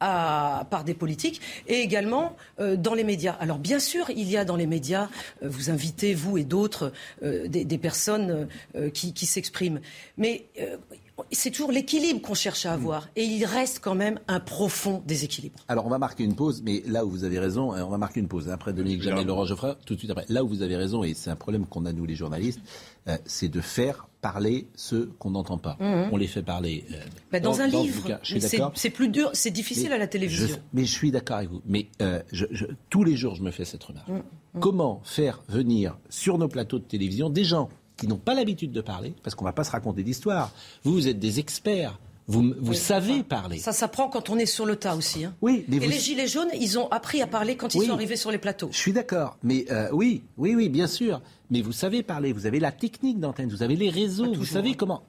par des politiques et également euh, dans les médias. Alors bien sûr, il y a dans les médias, vous invitez, vous et d'autres, des, des, personnes qui, qui s'expriment. Mais c'est toujours l'équilibre qu'on cherche à avoir. Et il reste quand même un profond déséquilibre. Alors, on va marquer une pause, mais là où vous avez raison, on va marquer une pause. Après Dominique Jamais, Laurent Geoffroy, tout de suite après. Là où vous avez raison, et c'est un problème qu'on a, nous, les journalistes, euh, c'est de faire parler ceux qu'on n'entend pas. Mhm. On les fait parler. Euh, bah, dans, un livre. C'est plus dur, c'est difficile à la télévision. Je, mais je suis d'accord avec vous. Mais euh, je, tous les jours, je me fais cette remarque. Mhm. Comment faire venir sur nos plateaux de télévision des gens qui n'ont pas l'habitude de parler, parce qu'on ne va pas se raconter d'histoire. Vous, vous êtes des experts. Vous, vous savez parler. Ça s'apprend quand on est sur le tas aussi. Hein. Oui, Et les gilets jaunes, ils ont appris à parler quand ils sont arrivés sur les plateaux. Je suis d'accord, mais euh, oui, oui, oui, bien sûr. Mais vous savez parler. Vous avez la technique d'antenne. Vous avez les réseaux. Vous savez hein. comment.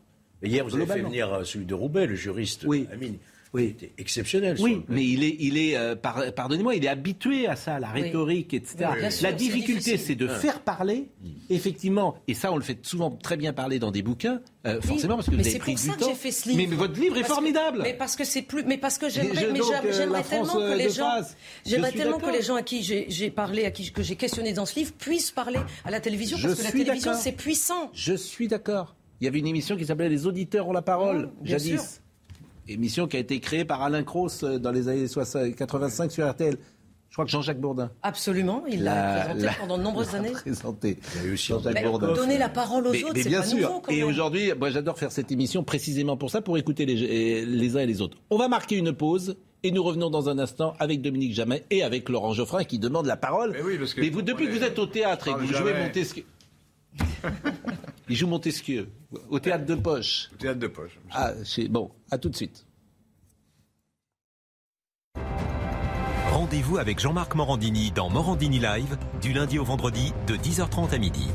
hier, vous avez fait venir euh, celui de Roubaix, le juriste. Oui. Amine. Oui. C'était exceptionnel. Oui, mais il est, il est euh, pardonnez-moi, il est habitué à ça, la rhétorique, etc. la difficulté, c'est de faire parler, effectivement, et ça, on le fait souvent très bien parler dans des bouquins, euh, forcément, parce que vous avez pris du temps. Fait ce livre. Mais, votre livre est formidable. mais parce que c'est plus, mais parce que j'aimerais, mais euh, j'aimerais tellement que les gens, j'aimerais tellement que les gens à qui j'ai parlé, à qui que j'ai questionné dans ce livre, puissent parler à la télévision, parce que la télévision, c'est puissant. Je suis d'accord. Il y avait une émission qui s'appelait Les auditeurs ont la parole, jadis émission qui a été créée par Alain Cross euh, dans les années 85 sur RTL. Je crois que Jean-Jacques Bourdin. Absolument, il l'a présenté pendant de nombreuses années. Présenté. Il y a eu aussi Jean-Jacques Bourdin. Donner la parole aux autres, c'est pas sûr. Nouveau, quand et aujourd'hui, moi j'adore faire cette émission précisément pour ça, pour écouter les, les uns et les autres. On va marquer une pause. Et nous revenons dans un instant avec Dominique Jamais et avec Laurent Geoffrin qui demande la parole. Mais, oui, parce que Mais vous, depuis que vous êtes au théâtre et que vous jouez Montesquieu. Il joue Montesquieu au théâtre de poche. Au théâtre de poche. Ah, bon, à tout de suite. Rendez-vous avec Jean-Marc Morandini dans Morandini Live du lundi au vendredi de 10h30 à midi.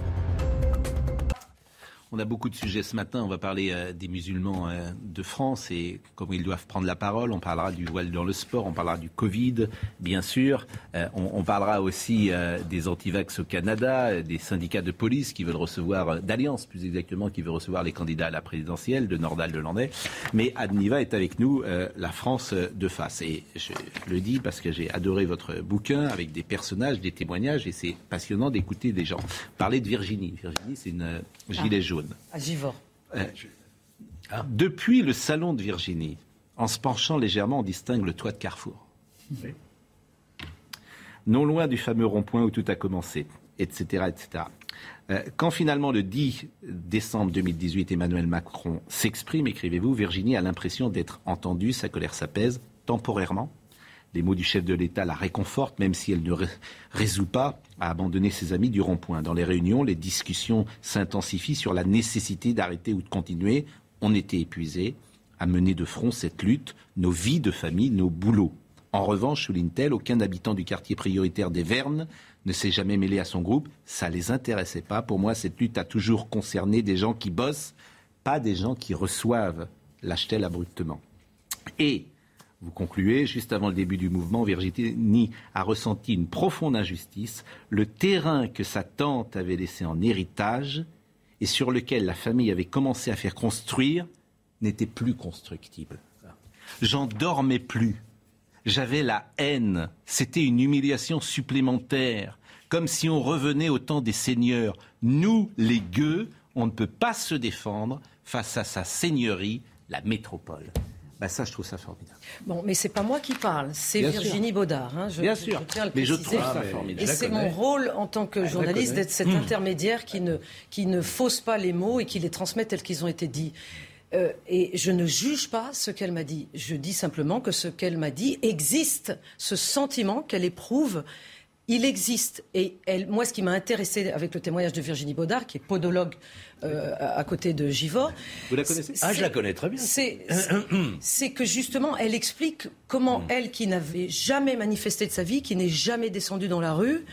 On a beaucoup de sujets ce matin. On va parler euh, des musulmans euh, de France et comment ils doivent prendre la parole. On parlera du voile dans le sport. On parlera du Covid, bien sûr. Euh, on, parlera aussi des antivax au Canada, des syndicats de police qui veulent recevoir, d'Alliance plus exactement, qui veut recevoir les candidats à la présidentielle de Nordal de Landais. Mais Adniva est avec nous, la France de face. Et je le dis parce que j'ai adoré votre bouquin avec des personnages, des témoignages et c'est passionnant d'écouter des gens. Parler de Virginie. Virginie, c'est une gilet jaune. À Givor. Euh, ah. Depuis le salon de Virginie, en se penchant légèrement, on distingue le toit de Carrefour. Non loin du fameux rond-point où tout a commencé, etc. etc. Euh, quand finalement le 10 décembre 2018, Emmanuel Macron s'exprime, écrivez-vous, Virginie a l'impression d'être entendue, sa colère s'apaise temporairement, les mots du chef de l'État la réconfortent, même si elle ne résout pas à abandonner ses amis du rond-point. Dans les réunions, les discussions s'intensifient sur la nécessité d'arrêter ou de continuer. On était épuisés à mener de front cette lutte, nos vies de famille, nos boulots. En revanche, souligne-t-elle, aucun habitant du quartier prioritaire des Vernes ne s'est jamais mêlé à son groupe. Ça ne les intéressait pas. Pour moi, cette lutte a toujours concerné des gens qui bossent, pas des gens qui reçoivent, lâche-t-elle abruptement. Et vous concluez, juste avant le début du mouvement, Virginie a ressenti une profonde injustice. Le terrain que sa tante avait laissé en héritage et sur lequel la famille avait commencé à faire construire n'était plus constructible. J'en dormais plus. J'avais la haine. C'était une humiliation supplémentaire. Comme si on revenait au temps des seigneurs. Nous, les gueux, on ne peut pas se défendre face à sa seigneurie, la métropole. Bah ça, je trouve ça formidable. Bon, mais c'est pas moi qui parle, c'est Virginie Baudard. Hein, je, Bien sûr, mais je trouve ça formidable. Et c'est mon rôle en tant que journaliste d'être cet intermédiaire qui ne, qui ne fausse pas les mots et qui les transmet tels qu'ils ont été dits. Euh, et je ne juge pas ce qu'elle m'a dit. Je dis simplement que ce qu'elle m'a dit existe, ce sentiment qu'elle éprouve il existe. Et elle, moi, ce qui m'a intéressé avec le témoignage de Virginie Baudard, qui est podologue euh, à côté de Givor. Vous la connaissez Ah, je la connais très bien. C'est que justement, elle explique comment elle, qui n'avait jamais manifesté de sa vie, qui n'est jamais descendue dans la rue,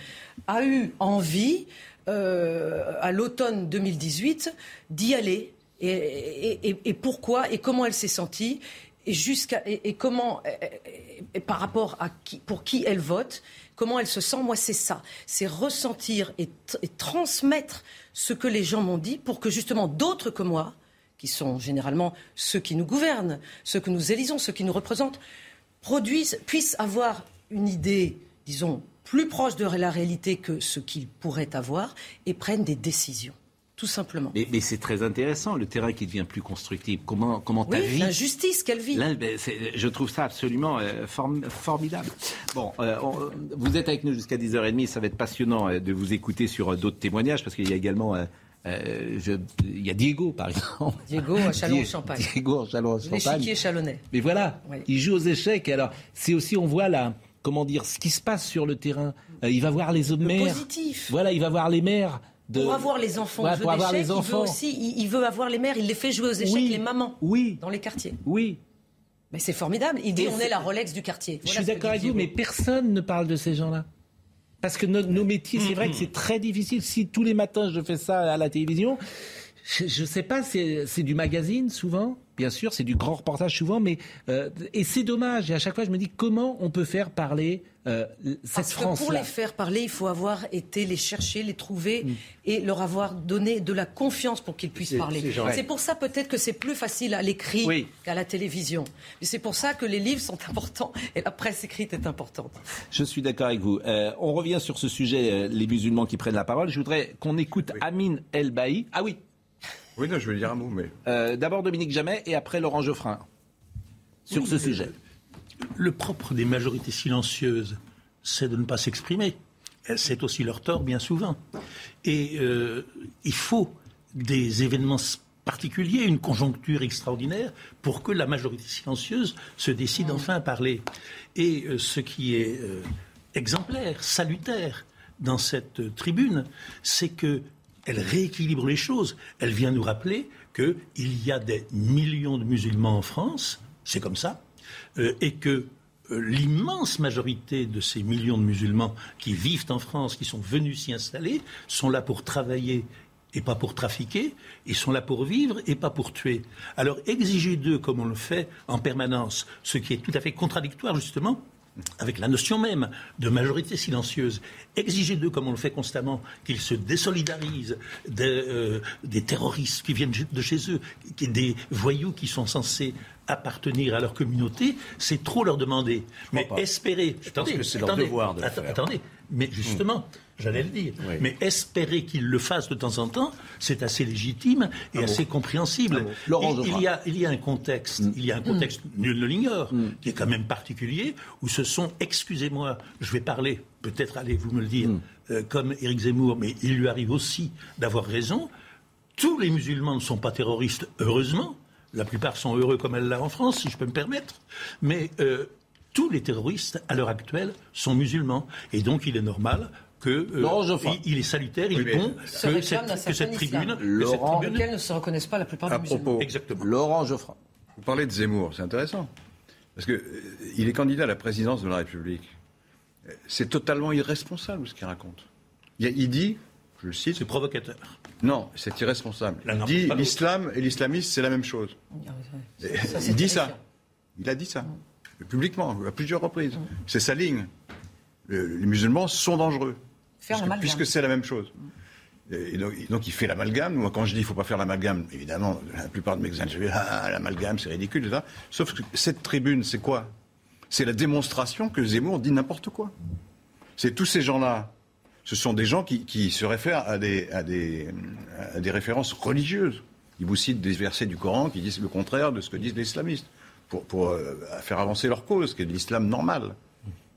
a eu envie, euh, à l'automne 2018, d'y aller. Et, pourquoi et comment elle s'est sentie et jusqu'à et, comment et, par rapport à qui, pour qui elle vote comment elle se sent. Moi, c'est ça. C'est ressentir et, transmettre ce que les gens m'ont dit pour que justement d'autres que moi, qui sont généralement ceux qui nous gouvernent, ceux que nous élisons, ceux qui nous représentent, produisent, puissent avoir une idée, disons, plus proche de la réalité que ce qu'ils pourraient avoir et prennent des décisions. Tout simplement. Mais, mais c'est très intéressant, le terrain qui devient plus constructible. Comment, comment ta Oui, vie l'injustice qu'elle vit. Ben, je trouve ça absolument euh, form- formidable. Bon, euh, on- vous êtes avec nous jusqu'à 10h30. Ça va être passionnant euh, de vous écouter sur d'autres témoignages parce qu'il y a également. euh, je- il y a Diego, par exemple. Diego à Châlons-en-Champagne. Diego à Châlons-en-Champagne. L'échiquier chalonnais. Mais voilà, Oui. il joue aux échecs. Et alors, c'est aussi, on voit là, comment dire, ce qui se passe sur le terrain. Euh, il va voir les hommes maires. positif. Voilà, il va voir les maires. De... Pour avoir les enfants Ouais, pour avoir il veut aussi, il, veut avoir les mères, il les fait jouer aux échecs, Oui. les mamans, Oui, dans les quartiers. oui. Mais c'est formidable. Il dit Et on est la Rolex du quartier. Je suis d'accord avec vous, mais personne ne parle de ces gens-là. Parce que no- nos métiers, c'est vrai que c'est très difficile. Si tous les matins je fais ça à la télévision, je ne sais pas, c'est du magazine souvent, bien sûr, c'est du grand reportage souvent, mais euh, et c'est dommage. Et à chaque fois, je me dis comment on peut faire parler euh, cette Parce que pour les faire parler, il faut avoir été les chercher, les trouver Mm. et leur avoir donné de la confiance pour qu'ils puissent C'est- parler. c'est pour ça peut-être que c'est plus facile à l'écrit Oui. qu'à la télévision. Mais c'est pour ça que les livres sont importants et la presse écrite est importante. Je suis d'accord avec vous. Euh, on revient sur ce sujet, euh, les musulmans qui prennent la parole. Je voudrais qu'on écoute Amine El Bailly. Ah oui, Oui, non, je vais dire un mot, mais. euh, d'abord Dominique Jamet et après Laurent Geoffrin. Sur Oui, ce euh, sujet. Le propre des majorités silencieuses, c'est de ne pas s'exprimer. C'est aussi leur tort, bien souvent. Et euh, il faut des événements particuliers, une conjoncture extraordinaire, pour que la majorité silencieuse se décide enfin à parler. Et euh, ce qui est euh, exemplaire, salutaire dans cette euh, tribune, c'est que elle rééquilibre les choses. Elle vient nous rappeler qu'il y a des millions de musulmans en France, c'est comme ça, euh, et que euh, l'immense majorité de ces millions de musulmans qui vivent en France, qui sont venus s'y installer, sont là pour travailler et pas pour trafiquer, ils sont là pour vivre et pas pour tuer. Alors exiger d'eux, comme on le fait en permanence, ce qui est tout à fait contradictoire justement avec la notion même de majorité silencieuse, exiger d'eux, comme on le fait constamment, qu'ils se désolidarisent des, euh, des terroristes qui viennent de chez eux, des voyous qui sont censés appartenir à leur communauté, c'est trop leur demander. Mais espérer... Je pense que c'est leur devoir de le faire. Attendez, mais justement, j'allais le dire, Oui. mais espérer qu'ils le fassent de temps en temps, c'est assez légitime et assez compréhensible. Laurent il, y a, il y a un contexte, il y a un contexte, nul ne l'ignore, qui est quand même particulier, où ce sont, excusez-moi, je vais parler, peut-être allez vous me le dire, euh, comme Éric Zemmour, mais il lui arrive aussi d'avoir raison. Tous les musulmans ne sont pas terroristes, heureusement. La plupart sont heureux comme elle l'a en France, si je peux me permettre. Mais euh, tous les terroristes, à l'heure actuelle, sont musulmans. Et donc, il est normal que. euh, il, il est salutaire, il Oui, est bon que cette, que tribune. que cette Laurent- tribune- Lesquels ne se reconnaissent pas la plupart À des musulmans. propos, Exactement. Laurent Geoffrin. vous parlez de Zemmour, c'est intéressant. Parce que euh, il est candidat à la présidence de la République. C'est totalement irresponsable ce qu'il raconte. Il, il dit, je le cite, C'est provocateur. non, c'est irresponsable. Là, Il dit l'islam et l'islamisme, c'est la même chose. Ça, il dit ça. Il a dit ça. Publiquement, à plusieurs reprises. C'est sa ligne. Le- les musulmans sont dangereux. Faire puisque, puisque c'est la même chose. Et donc, et donc, il fait l'amalgame. Moi, quand je dis qu'il ne faut pas faire l'amalgame, évidemment, la plupart de mes interviewés, ah, l'amalgame, c'est ridicule, etc. Sauf que cette tribune, c'est quoi? C'est la démonstration que Zemmour dit n'importe quoi. C'est tous ces gens-là. Ce sont des gens qui, qui se réfèrent à des, à, des, à des références religieuses. Ils vous citent des versets du Coran qui disent le contraire de ce que disent les islamistes pour, euh, faire avancer leur cause, qui est de l'islam normal,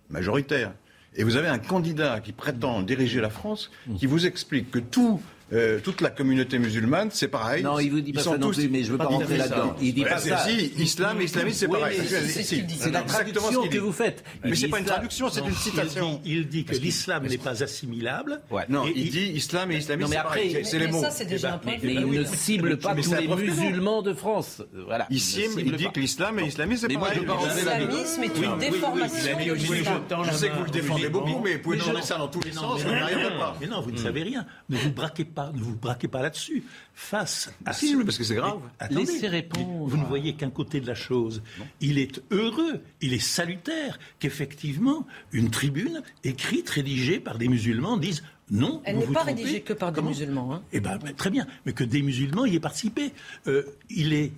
majoritaire. Et vous avez un candidat qui prétend diriger la France qui vous explique que tout, euh, toute la communauté musulmane, c'est pareil. Non, il vous dit pas Ils ça sont non tous- plus, mais je veux pas Il rentrer là-dedans. Il dit pas ça. Si, islam et islamisme, c'est pareil. c'est la traduction que vous faites. Mais c'est pas une traduction, c'est une citation. Il dit, que l'islam n'est pas assimilable. Non, il dit islam et islamisme, Non, mais c'est après, pareil. mais- C'est les mots. ça, c'est déjà Eh ben, Mais il ne cible pas tous les musulmans de France. Voilà. Il dit que l'islam et l'islamisme, c'est Mais moi, pareil. L'islamisme est une déformation de l'islam. Je sais que vous le défendez beaucoup, mais vous pouvez je- ça dans tous les sens, n'y pas. Mais non, vous ne savez rien. Ne vous braquez pas, ne vous braquez pas là-dessus. Face à Si, ce- mais parce que c'est grave. Mais attendez, Laissez répondre. Vous ne voyez qu'un côté de la chose. Il est heureux, il est salutaire qu'effectivement une tribune écrite, rédigée par des musulmans dise non. Elle n'est pas trompez. rédigée que par des Comment musulmans. hein. eh ben, ben, très bien, mais que des musulmans y aient participé. Euh, il est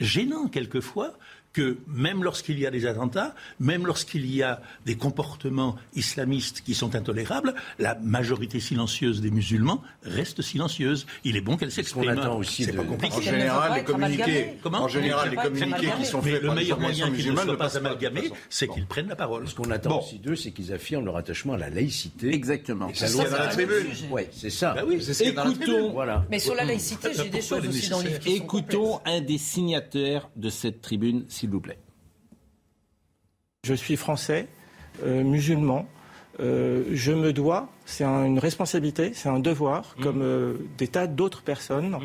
gênant quelquefois que même lorsqu'il y a des attentats, même lorsqu'il y a des comportements islamistes qui sont intolérables, la majorité silencieuse des musulmans reste silencieuse. Il est bon qu'elle s'exprime. attend aussi C'est de- pas compliqué. En général, les communiqués, Comment en général, les communiqués qui sont faits le par les meilleur moyen qu'ils ne soient ne pas amalgamés, c'est qu'ils prennent la parole. Ce qu'on attend Bon. aussi d'eux, c'est qu'ils affirment leur attachement à la laïcité. Exactement. Ça C'est ce qu'il y a dans la tribune. Ouais, c'est ça. Bah oui. Écoutons. Mais sur la laïcité, j'ai des choses aussi dans le livre. qui sont écoutons un des signataires de cette tribune, s'il vous plaît. Je suis français, euh, musulman. Euh, je me dois, c'est un- une responsabilité, c'est un devoir, comme euh, des tas d'autres personnes,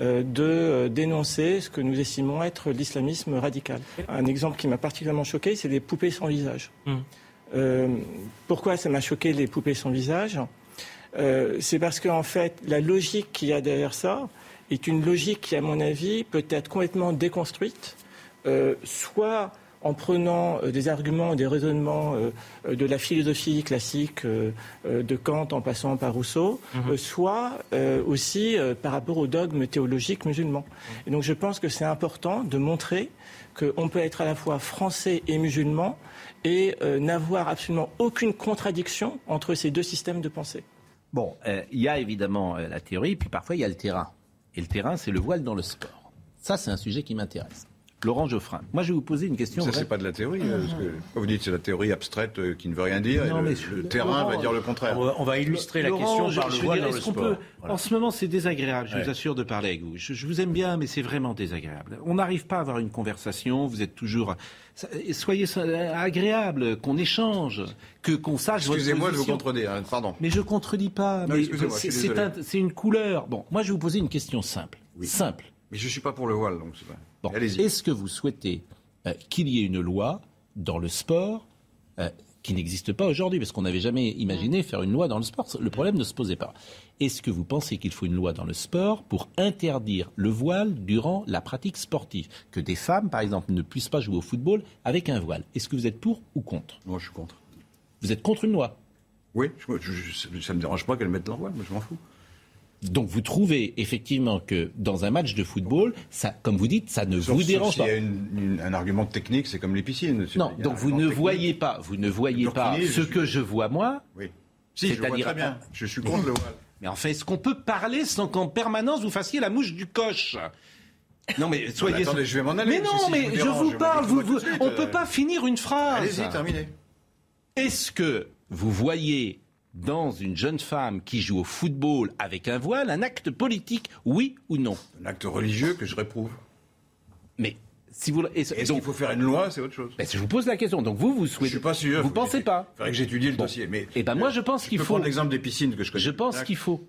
euh, de dénoncer ce que nous estimons être l'islamisme radical. Un exemple qui m'a particulièrement choqué, c'est les poupées sans visage. Euh, pourquoi ça m'a choqué les poupées sans visage? C'est parce qu'en fait, la logique qu'il y a derrière ça est une logique qui, à mon avis, peut être complètement déconstruite, euh, soit en prenant euh, des arguments, des raisonnements euh, de la philosophie classique euh, de Kant en passant par Rousseau, euh, soit aussi par rapport aux dogmes théologiques musulmans. Et donc je pense que c'est important de montrer qu'on peut être à la fois français et musulman et n'avoir absolument aucune contradiction entre ces deux systèmes de pensée. Bon, il y a évidemment la théorie, puis parfois il y a le terrain. Et le terrain, c'est le voile dans le sport. Ça, c'est un sujet qui m'intéresse. Laurent Geoffrin, moi je vais vous poser une question. Ça, c'est pas de la théorie. euh, parce que, vous dites c'est la théorie abstraite euh, qui ne veut rien dire. Non, et le, mais le je- terrain Laurent, va dire le contraire. On va, on va illustrer la question je- par le voile dire, dans le est-ce qu'on sport. peut- Voilà. En ce moment, c'est désagréable, je Ouais. vous assure, de parler avec vous. Je, je vous aime bien, mais c'est vraiment désagréable. On n'arrive pas à avoir une conversation, vous êtes toujours... Soyez ça- agréable, qu'on échange, que qu'on sache votre Excusez-moi de vous contredire. hein, Pardon. Mais je contredis pas. C'est un- une couleur. Bon, moi je vais vous poser une question simple. Simple. Mais je suis pas pour le voile, donc c'est pas. Bon, est-ce que vous souhaitez euh, qu'il y ait une loi dans le sport euh, qui n'existe pas aujourd'hui Parce qu'on n'avait jamais imaginé faire une loi dans le sport? Le problème ne se posait pas. Est-ce que vous pensez qu'il faut une loi dans le sport pour interdire le voile durant la pratique sportive? Que des femmes, par exemple, ne puissent pas jouer au football avec un voile. Est-ce que vous êtes pour ou contre? Moi, je suis contre. Vous êtes contre une loi? Oui, je, je- je- ça me dérange pas qu'elle mette leur voile, mais je m'en fous. Donc vous trouvez effectivement que dans un match de football, ça, comme vous dites, ça ne Sauf- vous dérange s'il pas. y a une- une- un argument technique, c'est comme les piscines. Non, il donc vous ne technique. voyez pas, vous ne voyez pas ce suis- que je vois moi. Oui. Si, je vois très bien. Je suis contre le voile. Mais enfin, est-ce qu'on peut parler sans qu'en permanence vous fassiez la mouche du coche? Non mais soyez. mais attendez, je vais m'en aller, Mais non, si mais je vous je parle. vous Vous, on euh, peut pas finir une phrase. Allez-y, terminez. Est-ce que vous voyez dans une jeune femme qui joue au football avec un voile un acte politique, oui ou non Un acte religieux que je réprouve. Mais si vous et- Est-ce donc, qu'il faut faire une loi C'est autre chose. ben, je vous pose la question. Donc vous, vous Je souhaitez suis pas sûr. Vous Faut- pensez pas Il faudrait que j'étudie le Bon. dossier. Mais Eh ben moi, je pense je qu'il peux faut. prendre l'exemple des piscines que je connais. Je pense qu'il faut.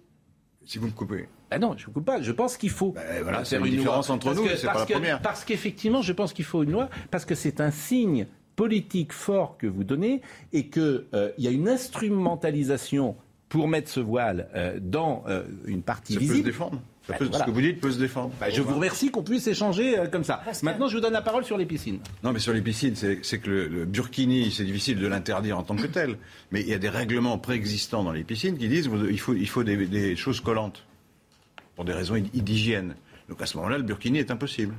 Si vous me coupez. Ah non, je ne coupe pas. Je pense qu'il faut. Ben voilà, faire c'est une loi. différence entre Parce nous, que- pas la que- première. Parce qu'effectivement, je pense qu'il faut une loi, parce que c'est un signe politique fort que vous donnez, et qu'il y a une instrumentalisation pour mettre ce voile euh, dans euh, une partie Ça peut se visible. défendre. Ça Ben, peut- voilà. Ce que vous dites peut se défendre. Bah, je vous remercie qu'on puisse échanger euh, comme ça. Maintenant, je vous donne la parole sur les piscines. Non, mais sur les piscines, c'est que le, le burkini, c'est difficile de l'interdire en tant que tel. Mais il y a des règlements préexistants dans les piscines qui disent qu'il faut, il faut des, des choses collantes pour des raisons d'hygiène. Donc à ce moment-là, le burkini est impossible.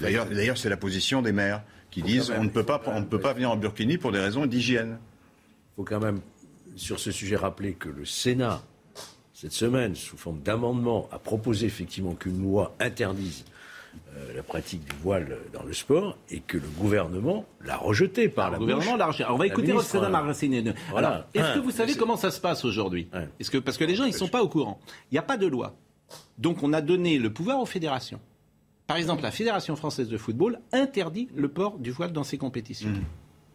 D'ailleurs, c'est la position des maires qui disent même- on ne peut pas, on ne peut pas venir en burkini pour des raisons d'hygiène. Il faut quand même, sur ce sujet, rappeler que le Sénat, cette semaine, sous forme d'amendement, a proposé effectivement qu'une loi interdise euh, la pratique du voile dans le sport et que le gouvernement l'a rejeté par la Le gouvernement l'a rejeté. Alors, on va La écouter ministre, Roxana euh, voilà. Alors, est-ce que Hein, vous savez c'est- comment ça se passe aujourd'hui. Est-ce que parce que les gens ils sont pas au courant. Il n'y a pas de loi. Donc on a donné le pouvoir aux fédérations. Par exemple, la Fédération française de football interdit le port du voile dans ses compétitions. Mmh.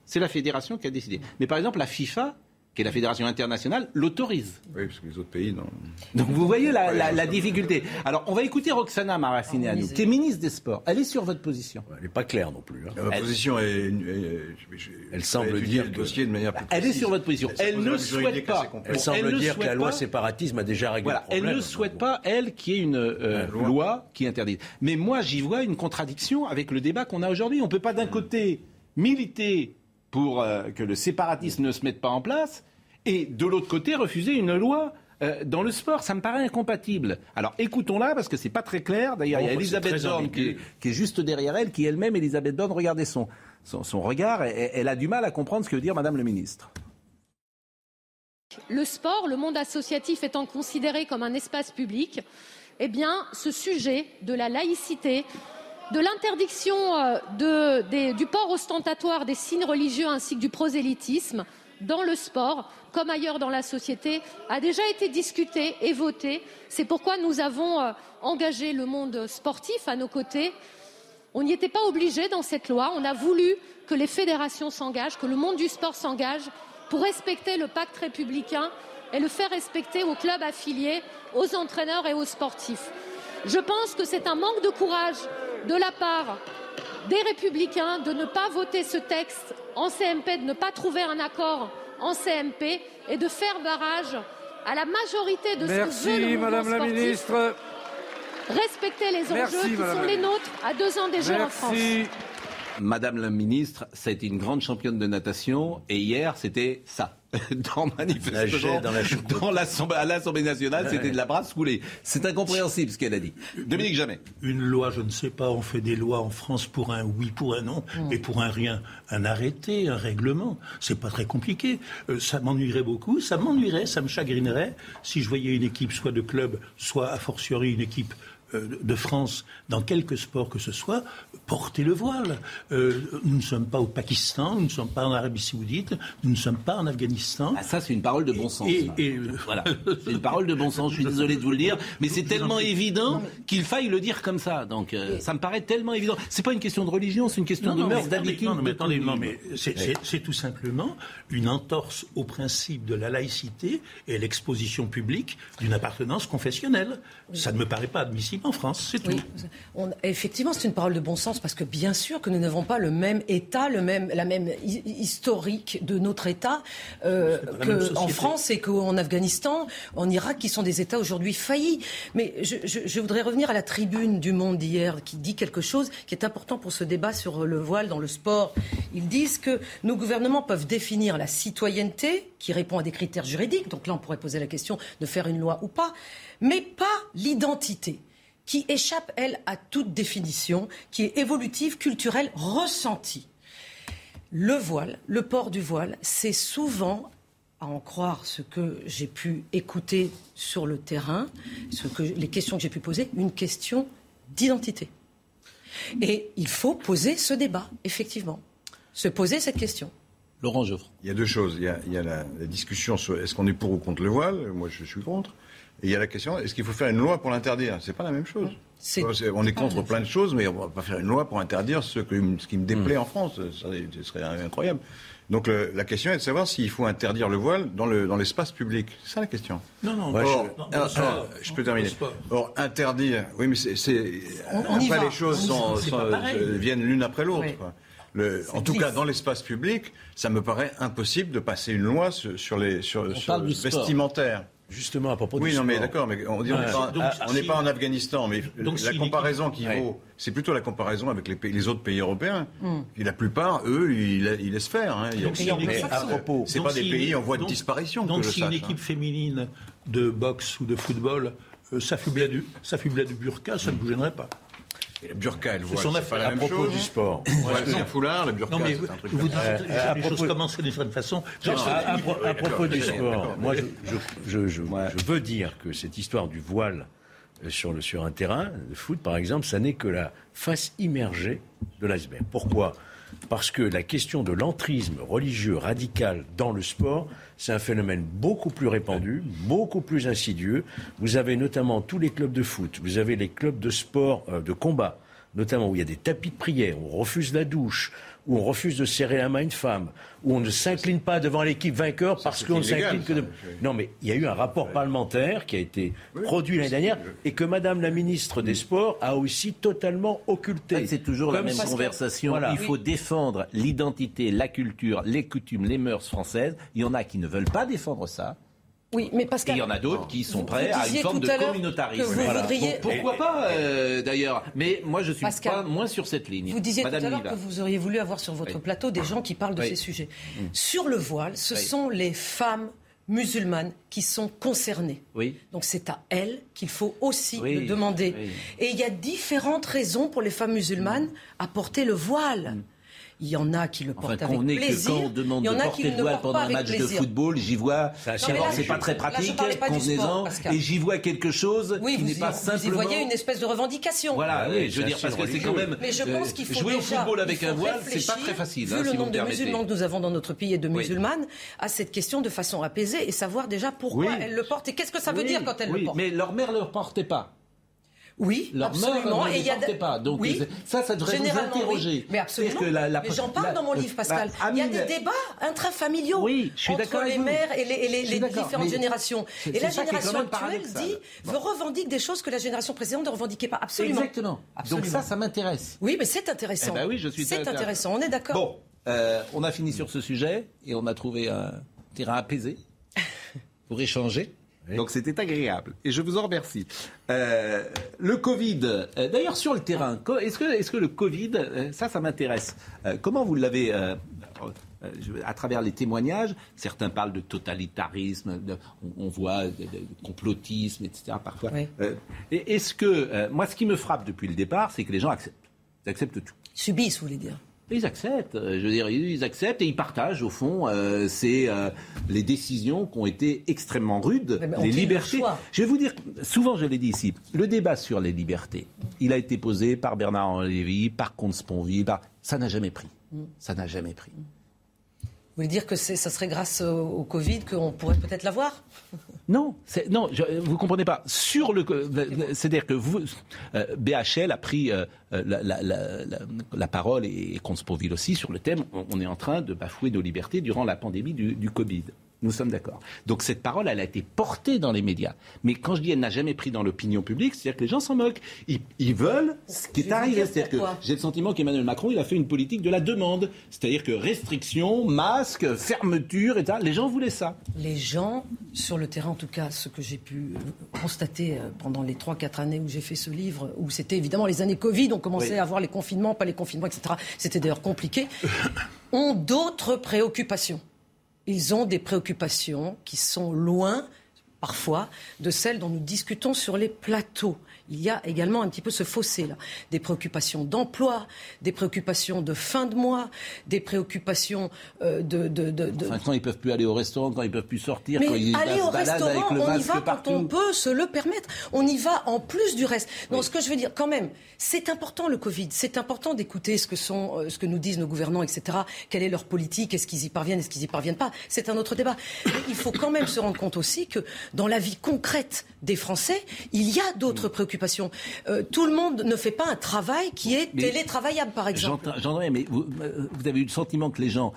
C'est la fédération qui a décidé. Mais par exemple, la FIFA, qui est la fédération internationale, l'autorise. Oui, parce que les autres pays, non. Donc vous voyez la, la- la difficulté. Alors on va écouter Roxana Maracineanu, qui est ministre des Sports. Elle est sur votre position. Elle n'est pas claire non plus. hein. Ma Elle- position est. est- est- je- je- Elle semble dire le que- dossier de manière plus Elle est sur votre position. Elle ne souhaite pas. Elle semble elle dire que la loi pas- séparatisme a déjà réglé Voilà, le problème. elle ne souhaite pas, elle, qu'il y ait une euh, loi. loi. qui interdise. Mais moi, j'y vois une contradiction avec le débat qu'on a aujourd'hui. On ne peut pas d'un côté militer pour euh, que le séparatisme ne se mette pas en place et de l'autre côté refuser une loi euh, dans le sport. Ça me paraît incompatible. Alors écoutons-la parce que c'est pas très clair. D'ailleurs, il y a c'est Elisabeth Borne qui, est- qui est juste derrière elle, qui elle-même, Elisabeth Borne, regardez son, son, son regard, elle, elle a du mal à comprendre ce que veut dire Madame le ministre. Le sport, le monde associatif étant considéré comme un espace public, eh bien, ce sujet de la laïcité, de l'interdiction euh, du port ostentatoire des signes religieux ainsi que du prosélytisme dans le sport, comme ailleurs dans la société, a déjà été discuté et voté. C'est pourquoi nous avons euh, engagé le monde sportif à nos côtés. On n'y était pas obligé dans cette loi. On a voulu que les fédérations s'engagent, que le monde du sport s'engage pour respecter le pacte républicain et le faire respecter aux clubs affiliés, aux entraîneurs et aux sportifs. Je pense que c'est un manque de courage de la part des républicains de ne pas voter ce texte en CMP, de ne pas trouver un accord en CMP et de faire barrage à la majorité de ce que veut le Merci, Madame la sportif. ministre. Respecter les enjeux Merci, qui Madame sont la les ministre. nôtres à deux ans des Jeux en France. Madame la ministre, ça a été une grande championne de natation et hier c'était ça. Dans manifestement, dans la dans l'Assemblée- à l'Assemblée nationale, c'était de la brasse coulée. C'est incompréhensible ce qu'elle a dit. Dominique Jamais. Une loi, je ne sais pas, on fait des lois en France pour un oui, pour un non, et pour un rien. Un arrêté, un règlement, c'est pas très compliqué. Euh, ça m'ennuierait beaucoup, ça m'ennuierait, ça me chagrinerait si je voyais une équipe soit de club, soit a fortiori une équipe de France, dans quelque sport que ce soit, porter le voile. Euh, nous ne sommes pas au Pakistan, nous ne sommes pas en Arabie Saoudite, nous ne sommes pas en Afghanistan. Ah, ça, c'est une parole de bon sens. Et, ça. et, euh, Voilà, c'est une parole de bon sens. Je suis désolé de vous le dire, mais c'est tellement évident qu'il faille le dire comme ça. Donc, euh, ça me paraît tellement évident. C'est pas une question de religion, c'est une question Non, de mœurs, d'habitude. Non, mais de attendez, non, mais c'est tout simplement une entorse au principe de la laïcité et l'exposition publique d'une appartenance confessionnelle. Ça ne me paraît pas admissible en France, c'est tout. Oui. On- effectivement, c'est une parole de bon sens parce que bien sûr que nous n'avons pas le même État, le même, la même hi- historique de notre État euh, qu'en. France et qu'en Afghanistan, en Irak, qui sont des États aujourd'hui faillis. Mais je, je- je voudrais revenir à la tribune du Monde d'hier qui dit quelque chose qui est important pour ce débat sur le voile dans le sport. Ils disent que nos gouvernements peuvent définir la citoyenneté qui répond à des critères juridiques. Donc là, on pourrait poser la question de faire une loi ou pas, mais pas l'identité qui échappe, elle, à toute définition, qui est évolutive, culturelle, ressentie. Le voile, le port du voile, c'est souvent, à en croire ce que j'ai pu écouter sur le terrain, ce que, les questions que j'ai pu poser, une question d'identité. Et il faut poser ce débat, effectivement. Se poser cette question. Laurent Geoffroy. Il y a deux choses. Il y a, il y a la, la discussion sur est-ce qu'on est pour ou contre le voile. Moi, je suis contre. Et il y a la question est-ce qu'il faut faire une loi pour l'interdire? C'est pas la même chose. On est contre plein de choses, mais on va pas faire une loi pour interdire ce, que, ce qui me déplaît en France. Ça, ce serait incroyable. Donc le- la question est de savoir s'il faut interdire le voile dans le dans l'espace public. C'est ça la question. Non, non, Or, je- non, alors, je peux terminer. Or interdire, oui, mais c'est après va, les choses sont, viennent l'une après l'autre. Oui. quoi. Le- en tout cas, dans l'espace public, ça me paraît impossible de passer une loi sur, les sur, sur vestimentaire. Justement, à propos Oui, du non, mais d'accord, mais on dit on n'est Ouais. pas, Donc, on n'est si- pas en Afghanistan, mais donc, la si comparaison qui Ouais. vaut, c'est plutôt la comparaison avec les, pays- les autres pays européens. Et la plupart, eux, ils, la- ils laissent faire. hein. Donc, si mais à propos, c'est pas des pays en voie de disparition Donc que je si sache. une hein. équipe féminine de boxe ou de football euh, s'affublait du, s'affublait du burqa, ça ne vous gênerait pas. Et la burqa, elle voit, c'est pas la À même propos chose. du sport. Ouais, c'est un foulard, la burqa, Non, mais c'est un truc vous dites à les choses propos- commencent d'une certaine façon. Non, à, à pro- à propos du sport, moi je, je- je- je- je veux dire que cette histoire du voile euh, sur, le, sur un terrain de foot, par exemple, ça n'est que la face immergée de l'iceberg. Pourquoi? Parce que la question de l'entrisme religieux radical dans le sport, c'est un phénomène beaucoup plus répandu, beaucoup plus insidieux. Vous avez notamment tous les clubs de foot, vous avez les clubs de sport, euh, de combat, notamment où il y a des tapis de prière, on refuse la douche, où on refuse de serrer la main à une femme, où on ne s'incline pas devant l'équipe vainqueur parce qu'on ne s'incline que de... Non, mais il y a eu un rapport parlementaire qui a été produit l'année dernière et que Madame la ministre des Sports a aussi totalement occulté. En fait, C'est toujours la même conversation. Voilà. Il faut défendre l'identité, la culture, les coutumes, les mœurs françaises. Il y en a qui ne veulent pas défendre ça. Oui, mais Et Pascal. il y en a d'autres qui sont Vous- prêts vous à une forme de communautarisme. voudriez- pourquoi pas, euh, d'ailleurs Mais moi, je suis Pascal, pas moins sur cette ligne. Vous disiez Madame tout à l'heure que vous auriez voulu avoir sur votre Oui. plateau des gens qui parlent de Oui. ces sujets. Mm. Sur le voile, ce Oui. sont les femmes musulmanes qui sont concernées. Oui. Donc c'est à elles qu'il faut aussi Oui, le demander. oui. Et il y a différentes raisons pour les femmes musulmanes à porter le voile. Il y en a qui le Enfin, portent qu'on avec est que plaisir. quand on demande il y en de a porter qui le voile portent pendant un match de plaisir. football, j'y vois. C'est pas très pratique, convenez-en. Et j'y vois quelque chose Oui, qui vous, n'est y, pas vous y simplement. voyez une espèce de revendication. Voilà, Ah oui, oui, je veux dire, parce que c'est quand même. Mais je euh, pense qu'il faut jouer au football avec un voile, c'est pas très facile. Vu hein, le nombre de musulmans que nous avons dans notre pays et de musulmanes, à cette question de façon apaisée et savoir déjà pourquoi elles le portent et qu'est-ce que ça veut dire quand elles le portent. Mais leur mère ne le portait pas. Oui, Leur absolument. mère Et il y a pas. Donc oui, ça, ça devrait vous oui. interroger. Mais absolument. C'est-à-dire que la- la- Mais j'en parle la- dans mon livre, Pascal. la- il y a des débats intrafamiliaux Oui, je suis entre les mères et les, et différentes mais générations. Et la génération actuelle dit, Bon. veut revendique des choses que la génération précédente ne revendiquait pas. Absolument. Exactement. Absolument. Donc ça, ça m'intéresse. Oui, mais c'est intéressant. Eh ben oui, je suis C'est intéressant. On est d'accord. Bon, euh, on a fini sur ce sujet et on a trouvé un terrain apaisé pour échanger. Donc c'était agréable et je vous en remercie. Euh, le Covid, euh, d'ailleurs sur le terrain, est-ce que, est-ce que le Covid, euh, ça, ça m'intéresse. Euh, comment vous l'avez, euh, euh, à travers les témoignages, certains parlent de totalitarisme, de- on, on voit de, de- de complotisme, etc. Parfois. Oui. Euh, est-ce que, euh, moi, ce qui me frappe depuis le départ, c'est que les gens acceptent. Ils acceptent tout. Subissent, vous voulez dire. Ils acceptent, euh, je veux dire, ils acceptent et ils partagent au fond euh, c'est euh, les décisions qui ont été extrêmement rudes, Mais on les le libertés. Je vais vous dire, souvent je l'ai dit ici, le débat sur les libertés, il a été posé par Bernard Lévy, par Comte Sponville, par... ça n'a jamais pris. Mm. Ça n'a jamais pris. Vous voulez dire que ça serait grâce au, au Covid qu'on pourrait peut-être l'avoir? Non, non, je, vous comprenez pas. Sur le, c'est-à-dire que vous, euh, BHL a pris euh, euh, la, parole et, et Comte Sponville aussi sur le thème. On, est en train de bafouer nos libertés durant la pandémie du Covid. Nous sommes d'accord. Donc cette parole, elle a été portée dans les médias. Mais quand je dis elle n'a jamais pris dans l'opinion publique, c'est-à-dire que les gens s'en moquent. Ils, ils veulent ce qui est arrivé. C'est-à-dire que j'ai le sentiment qu'Emmanuel Macron, il a fait une politique de la demande. C'est-à-dire que restrictions, masques, fermeture, etc. Les gens voulaient ça. Les gens, sur le terrain en tout cas, ce que j'ai pu euh, constater euh, pendant les 3-4 années où j'ai fait ce livre, où c'était évidemment les années Covid, on commençait Oui. à avoir les confinements, pas les confinements, etc. C'était d'ailleurs compliqué, ont d'autres préoccupations. Ils ont des préoccupations qui sont loin, parfois, de celles dont nous discutons sur les plateaux. Il y a également un petit peu ce fossé-là. Des préoccupations d'emploi, des préoccupations de fin de mois, des préoccupations euh, de... de, de, de- Enfin, quand ils peuvent plus aller au restaurant, quand ils peuvent plus sortir, quand mais ils aller au restaurant, avec le on y va quand on peut se le permettre. On y va en plus du reste. Donc, ce que je veux dire, quand même, c'est important le Covid. C'est important d'écouter ce que sont, euh, ce que nous disent nos gouvernants, etc. Quelle est leur politique? Est-ce qu'ils y parviennent? Est-ce qu'ils y parviennent pas? C'est un autre débat. Mais il faut quand même se rendre compte aussi que dans la vie concrète des Français, il y a d'autres Mm. Préoccupations. Euh, tout le monde ne fait pas un travail qui est Mais- télétravaillable, par exemple. J'entends, mais vous, euh, vous avez eu le sentiment que les gens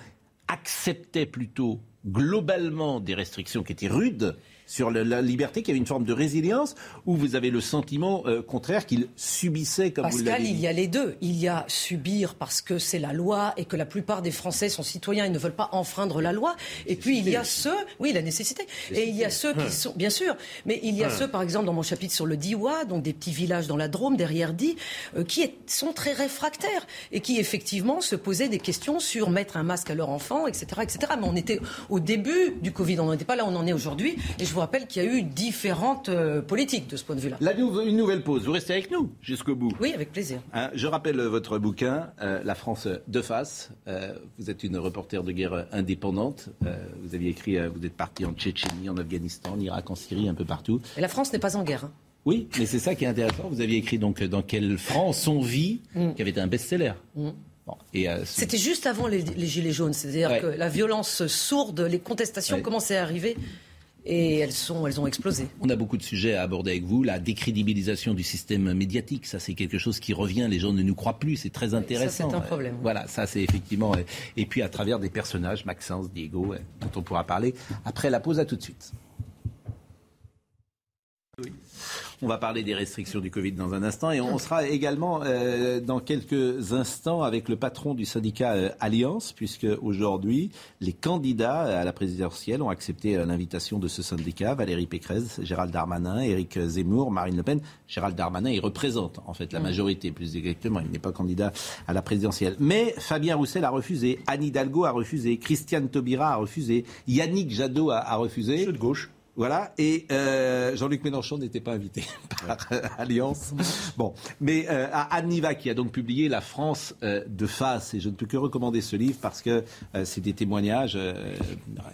acceptaient plutôt globalement des restrictions qui étaient rudes sur la liberté, qu'il y avait une forme de résilience, ou vous avez le sentiment euh, contraire qu'ils subissaient, comme vous Pascal, l'avez il dit y a les deux. Il y a subir parce que c'est la loi et que la plupart des Français sont citoyens et ne veulent pas enfreindre la loi. Et puis il y a ceux, oui, la nécessité. Et il y a ceux qui sont, bien sûr, mais il y a ceux, par exemple, dans mon chapitre sur le Diwa, donc des petits villages dans la Drôme, derrière Di, euh, qui est- sont très réfractaires et qui effectivement se posaient des questions sur mettre un masque à leur enfant, etc., etc. Mais on était au début du Covid, on n'était pas là où on en est aujourd'hui. Et je vous rappelle qu'il y a eu différentes euh, politiques de ce point de vue-là. Une nouvelle pause. Vous restez avec nous jusqu'au bout. Oui, avec plaisir. Hein, je rappelle euh, votre bouquin, euh, La France de face. Euh, vous êtes une reporter de guerre indépendante. Vous aviez écrit, vous êtes parti en Tchétchénie, en Afghanistan, en Irak, en Syrie, un peu partout. Et la France n'est pas en guerre. hein. Oui, mais c'est ça qui est intéressant. Vous aviez écrit donc dans quelle France on vit, qui avait été un best-seller. Mm. Bon, euh, C'était juste avant les, les Gilets jaunes, c'est-à-dire Ouais. que la violence sourde, les contestations Ouais. commençaient à arriver et elles, sont, elles ont explosé. on a beaucoup de sujets à aborder avec vous. La décrédibilisation du système médiatique, ça c'est quelque chose qui revient. Les gens ne nous croient plus. C'est très intéressant. c'est un problème. Voilà, ça c'est effectivement. Et puis à travers des personnages, Maxence, Diego, dont on pourra parler après la pause. À tout de suite. On va parler des restrictions du Covid dans un instant et on sera également euh, dans quelques instants avec le patron du syndicat euh, Alliance, puisque aujourd'hui, les candidats à la présidentielle ont accepté euh, l'invitation de ce syndicat. Valérie Pécresse, Gérald Darmanin, Éric Zemmour, Marine Le Pen. Gérald Darmanin, il représente en fait la majorité, plus exactement. Il n'est pas candidat à la présidentielle. Mais Fabien Roussel a refusé, Anne Hidalgo a refusé, Christiane Taubira a refusé, Yannick Jadot a, a refusé. Ceux de gauche. Voilà, et euh, Jean-Luc Mélenchon n'était pas invité par euh, Alliance. Bon, mais euh, à Anne Niva, qui a donc publié La France euh, de face, et je ne peux que recommander ce livre parce que euh, c'est des témoignages. euh,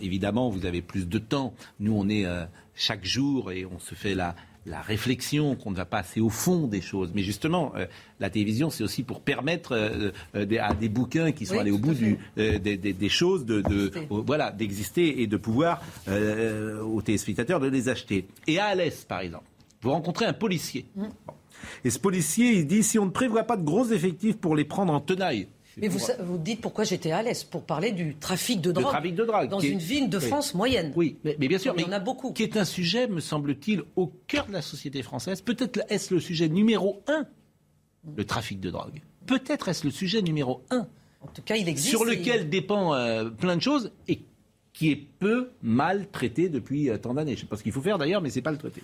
évidemment, vous avez plus de temps. Nous, on est euh, chaque jour et on se fait la, la réflexion, qu'on ne va pas assez au fond des choses. Mais justement, euh, la télévision, c'est aussi pour permettre euh, euh, des- à des bouquins qui sont Oui, allés au bout du, des, des- des choses, de, voilà, d'exister et de pouvoir aux téléspectateurs de les acheter. Et à Alès, par exemple, vous rencontrez un policier. Mm. Bon. Et ce policier, il dit si on ne prévoit pas de gros effectifs pour les prendre en tenaille. Mais vous, dites pourquoi j'étais à l'aise pour parler du trafic de drogue. trafic de drogue. Dans est- une ville de Oui. France moyenne. Oui, mais, mais bien sûr, Il y en a beaucoup. qui est un sujet, me semble-t-il, au cœur de la société française. Peut-être est-ce le sujet numéro un, le trafic de drogue? Peut-être est-ce le sujet numéro un. En tout cas, il existe. sur et- lequel dépend euh, plein de choses et qui est peu mal traité depuis euh, tant d'années. Je ne sais pas ce qu'il faut faire d'ailleurs, mais c'est pas le traité.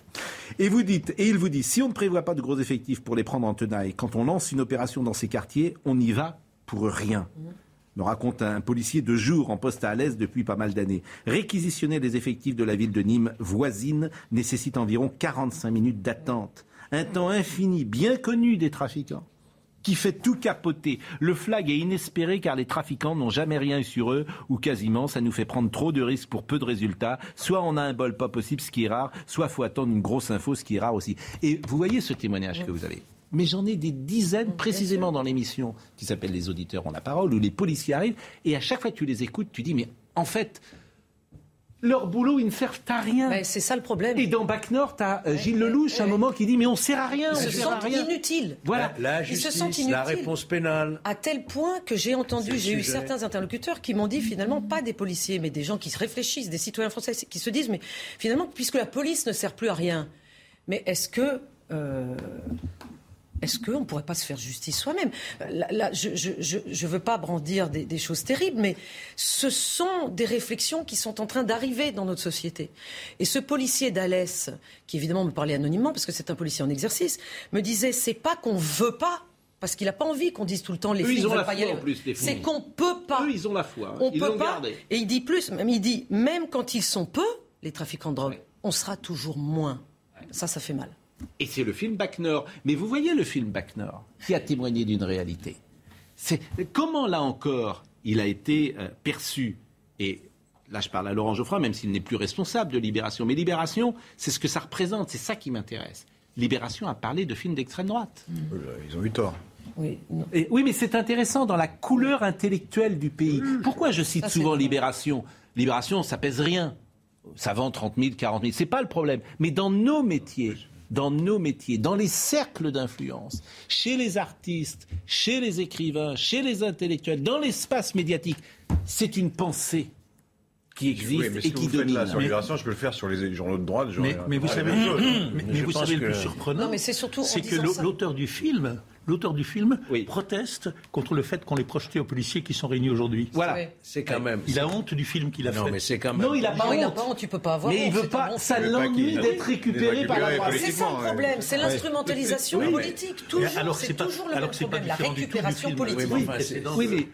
Et vous dites, et il vous dit, si on ne prévoit pas de gros effectifs pour les prendre en tenaille, quand on lance une opération dans ces quartiers, on n'y va pour rien. Me raconte un policier de jour en poste à l'aise depuis pas mal d'années. Réquisitionner les effectifs de la ville de Nîmes voisine nécessite environ 45 minutes d'attente. Un temps infini, bien connu des trafiquants qui fait tout capoter. Le flag est inespéré car les trafiquants n'ont jamais rien eu sur eux, ou quasiment, ça nous fait prendre trop de risques pour peu de résultats. Soit on a un bol pas possible, ce qui est rare, soit faut attendre une grosse info, ce qui est rare aussi. Et vous voyez ce témoignage que vous avez. Mais j'en ai des dizaines précisément dans l'émission qui s'appelle Les auditeurs ont la parole, où les policiers arrivent, et à chaque fois que tu les écoutes, tu dis, mais en fait, leur boulot, ils ne servent à rien. Mais c'est ça le problème. Et dans Bac Nord, tu as Gilles Lelouch, à un moment, qui dit, mais on sert à rien, Ils on se à sentent inutiles. Voilà. La Ils se sentent inutiles. la réponse pénale. À tel point que j'ai entendu, j'ai eu certains interlocuteurs qui m'ont dit finalement pas des policiers, mais des gens qui se réfléchissent, des citoyens français qui se disent mais finalement puisque la police ne sert plus à rien, mais est-ce que euh, est-ce qu'on ne pourrait pas se faire justice soi-même? Là, là, je ne veux pas brandir des, des choses terribles, mais ce sont des réflexions qui sont en train d'arriver dans notre société. Et ce policier d'Alès, qui évidemment me parlait anonymement, parce que c'est un policier en exercice, me disait c'est pas qu'on veut pas, parce qu'il n'a pas envie qu'on dise tout le temps les Eux, filles ils ont la pas y foi aller. en plus. C'est qu'on peut pas. Eux, ils ont la foi. hein. On Ils peut l'ont pas. Et il dit plus, même il dit même quand ils sont peu, les trafiquants de drogue, on sera toujours moins. Ça, ça fait mal. Et c'est le film Bac Nord. Mais vous voyez le film Bac Nord, qui a témoigné d'une réalité. C'est comment là encore il a été euh, perçu? Et là, je parle à Laurent Geoffroy, même s'il n'est plus responsable de Libération. Mais Libération, c'est ce que ça représente. C'est ça qui m'intéresse. Libération a parlé de films d'extrême droite. Ils ont eu tort. Oui, non. Et oui, mais c'est intéressant dans la couleur intellectuelle du pays. Pourquoi je cite Ça, souvent. Libération? Libération, ça pèse rien. Ça vend 30 000, 40 000. C'est pas le problème. Mais dans nos métiers, dans nos métiers, dans les cercles d'influence, chez les artistes, chez les écrivains, chez les intellectuels, dans l'espace médiatique, c'est une pensée qui existe Oui, mais et que qui vous faites domine. là sur Libération, je peux le faire sur les journaux de droite. Mais, mais vous savez, mais, mais vous savez le plus surprenant, Non, mais c'est surtout en c'est que l'auteur du film, l'auteur du film Oui. proteste contre le fait qu'on les projeté aux policiers qui sont réunis aujourd'hui. Voilà. Oui. C'est quand même. Il a honte du film qu'il a Non, fait. mais c'est quand même. Non, il a pas Non, il n'a honte. pas honte, tu peux pas avoir Mais il honte, veut c'est un pas, bon ça l'ennuie d'être récupéré par la droite. C'est ça le problème, c'est ouais. l'instrumentalisation politique. Toujours, alors, c'est toujours le même problème, la récupération politique. Oui, mais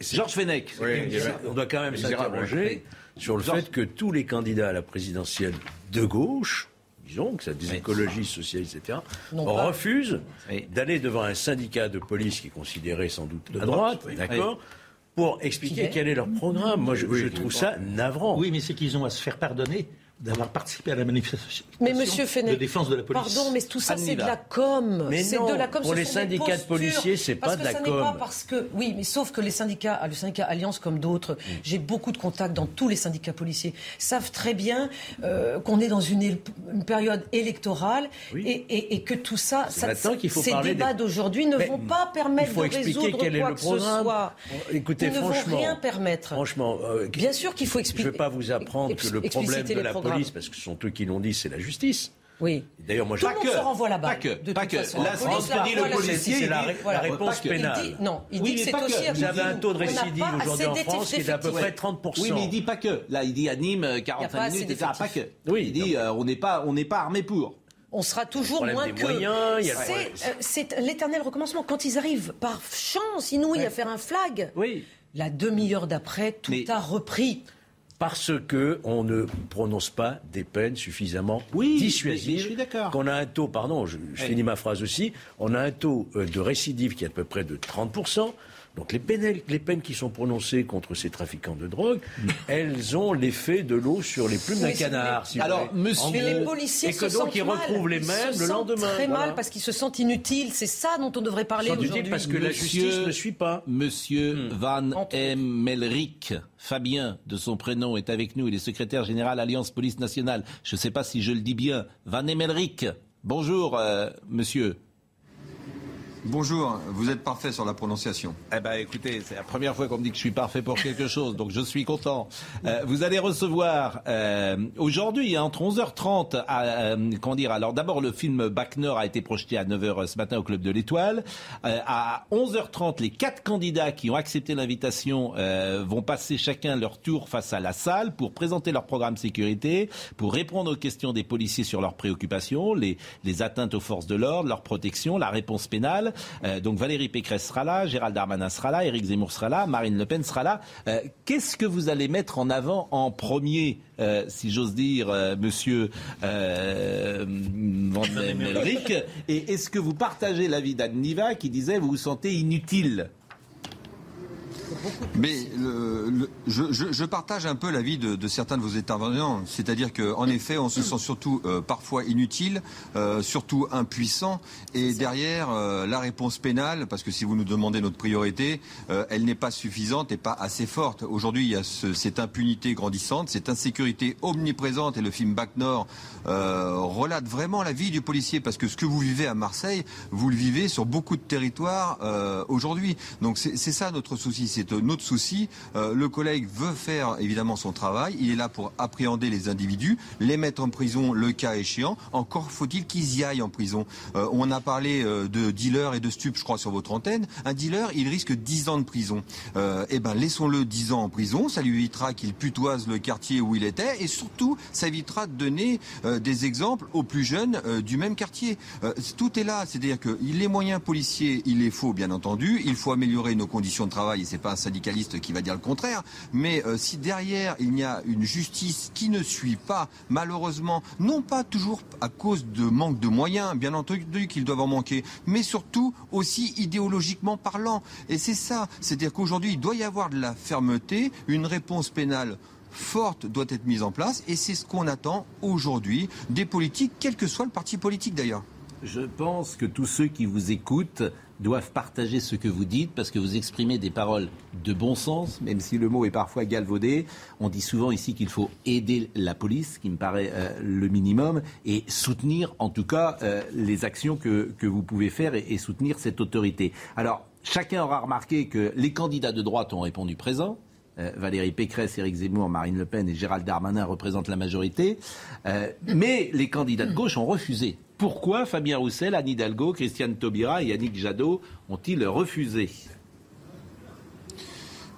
Georges Fenech. Il On doit quand même s'interroger sur le fait que tous les candidats à la présidentielle de gauche, disons que ça des écologistes, socialistes, etc., refusent Oui. d'aller devant un syndicat de police qui est considéré sans doute de À droite, droite, oui. d'accord, pour expliquer quel est leur programme. Moi, je, Oui, je trouve ça navrant. Oui, mais c'est qu'ils ont à se faire pardonner d'avoir participé à la manifestation Mais monsieur de défense de la police. Pardon, mais tout ça c'est de la com. C'est de la com. pour ce les syndicats de policiers, c'est pas de la ça n'est com. pas parce que oui, mais sauf que les syndicats, le syndicat Alliance comme d'autres, Mm. j'ai beaucoup de contacts dans tous les syndicats policiers, savent très bien euh, qu'on est dans une, période électorale Oui. et, et- et que tout ça, faut ces débats des- d'aujourd'hui ne Mais vont pas permettre de expliquer résoudre quel est quoi le que ce programme. soit. Écoutez, Ils ne vont franchement, rien permettre. Franchement, euh, Bien sûr qu'il faut expliquer. Je ne vais pas vous apprendre que le problème de la. Police, parce que ce sont eux qui l'ont dit, c'est la justice. Oui. D'ailleurs, moi, Tout le je- monde que, se renvoie là-bas. pas que, de pas toute que. façon. La ce police que la dit le policier, c'est la, ré- Voilà. la réponse pénale. Il dit, non, il Oui, dit mais que c'est pas que. aussi Vous avez un taux de On n'a récidive pas aujourd'hui assez en France qui est d'à peu près 30%. Oui, mais il dit pas que. Là, il dit à Nîmes euh, 45 pas assez minutes, etc. Pas que. Oui, il dit euh, on n'est pas, on n'est pas armé pour. On sera toujours moins des que. moyens, il y a le C'est, euh, l'éternel recommencement. Quand ils arrivent par chance, inouïe, à faire un flag, Oui. la demi-heure d'après, tout Mais- a repris. Parce que on ne prononce pas des peines suffisamment Oui, dissuasives. mais je suis d'accord. Qu'on a un taux, pardon, je, je Oui. finis ma phrase aussi, on a un taux euh, de récidive qui est à peu près de 30%. Donc les peines, les peines qui sont prononcées contre ces trafiquants de drogue, elles ont l'effet de l'eau sur les plumes d'un canard. si Alors, monsieur- Mais les policiers et que se donc sentent ils mal. retrouvent les mêmes se le lendemain. Très Voilà. mal parce qu'ils se sentent inutiles. C'est ça dont on devrait parler aujourd'hui. inutiles parce que la justice ne suit pas. Monsieur Van Entre M. Fabien, de son prénom, est avec nous. Il est secrétaire général Alliance Police Nationale. Je ne sais pas si je le dis bien. Van M. Melrick. Bonjour, euh, monsieur. Bonjour, vous êtes parfait sur la prononciation. Eh ben, écoutez, c'est la première fois qu'on me dit que je suis parfait pour quelque chose, donc je suis content. Euh, vous allez recevoir euh, aujourd'hui, hein, entre 11h30, à, euh, Alors d'abord, le film Bac Nord a été projeté à 9h ce matin au Club de l'Étoile. À 11h30, les quatre candidats qui ont accepté l'invitation vont passer chacun leur tour face à la salle pour présenter leur programme sécurité, pour répondre aux questions des policiers sur leurs préoccupations, les atteintes aux forces de l'ordre, leur protection, la réponse pénale. Euh, donc Valérie Pécresse sera là, Gérald Darmanin sera là, Éric Zemmour sera là, Marine Le Pen sera là. Euh, Qu'est-ce que vous allez mettre en avant en premier, euh, si j'ose dire, Monsieur Van den Melrick Et est-ce que vous partagez l'avis d'Anne Niva qui disait vous vous sentez inutile? Mais le- le- je, je- je partage un peu l'avis de, de certains de vos intervenants, c'est-à-dire qu'en effet, on se sent surtout euh, parfois inutile, euh, surtout impuissant, et derrière euh, la réponse pénale, parce que si vous nous demandez notre priorité, elle n'est pas suffisante et pas assez forte. Aujourd'hui, il y a ce- cette impunité grandissante, cette insécurité omniprésente, et le film Bac Nord relate vraiment la vie du policier, parce que ce que vous vivez à Marseille, vous le vivez sur beaucoup de territoires aujourd'hui. Donc c'est ça notre souci, c'est euh, notre souci. Euh, le collègue veut faire évidemment son travail, il est là pour appréhender les individus, les mettre en prison le cas échéant. Encore faut-il qu'ils y aillent en prison. Euh, on a parlé euh, de dealers et de stupes, je crois, sur votre antenne. Un dealer, il risque 10 ans de prison. Eh ben laissons-le 10 ans en prison, ça lui évitera qu'il putoise le quartier où il était, et surtout, ça évitera de donner des exemples aux plus jeunes du même quartier. Tout est là, c'est-à-dire que les moyens policiers, il les faut bien entendu. Il faut améliorer nos conditions de travail, un syndicaliste qui va dire le contraire. Mais euh, si derrière il y a une justice qui ne suit pas, malheureusement, non pas toujours à cause de manque de moyens, bien entendu qu'ils doivent en manquer, mais surtout aussi idéologiquement parlant. Et c'est ça, c'est-à-dire qu'aujourd'hui il doit y avoir de la fermeté, une réponse pénale forte doit être mise en place, et c'est ce qu'on attend aujourd'hui des politiques, quel que soit le parti politique d'ailleurs. Je pense que tous ceux qui vous écoutent doivent partager ce que vous dites parce que vous exprimez des paroles de bon sens, même si le mot est parfois galvaudé. On dit souvent ici qu'il faut aider la police, ce qui me paraît euh, le minimum, et soutenir en tout cas euh, les actions que, vous pouvez faire et, soutenir cette autorité. Alors, chacun aura remarqué que les candidats de droite ont répondu présent. Euh, Valérie Pécresse, Éric Zemmour, Marine Le Pen et Gérald Darmanin représentent la majorité. Mais les candidats de gauche ont refusé. Pourquoi Fabien Roussel, Anne Hidalgo, Christiane Taubira et Yannick Jadot ont-ils refusé?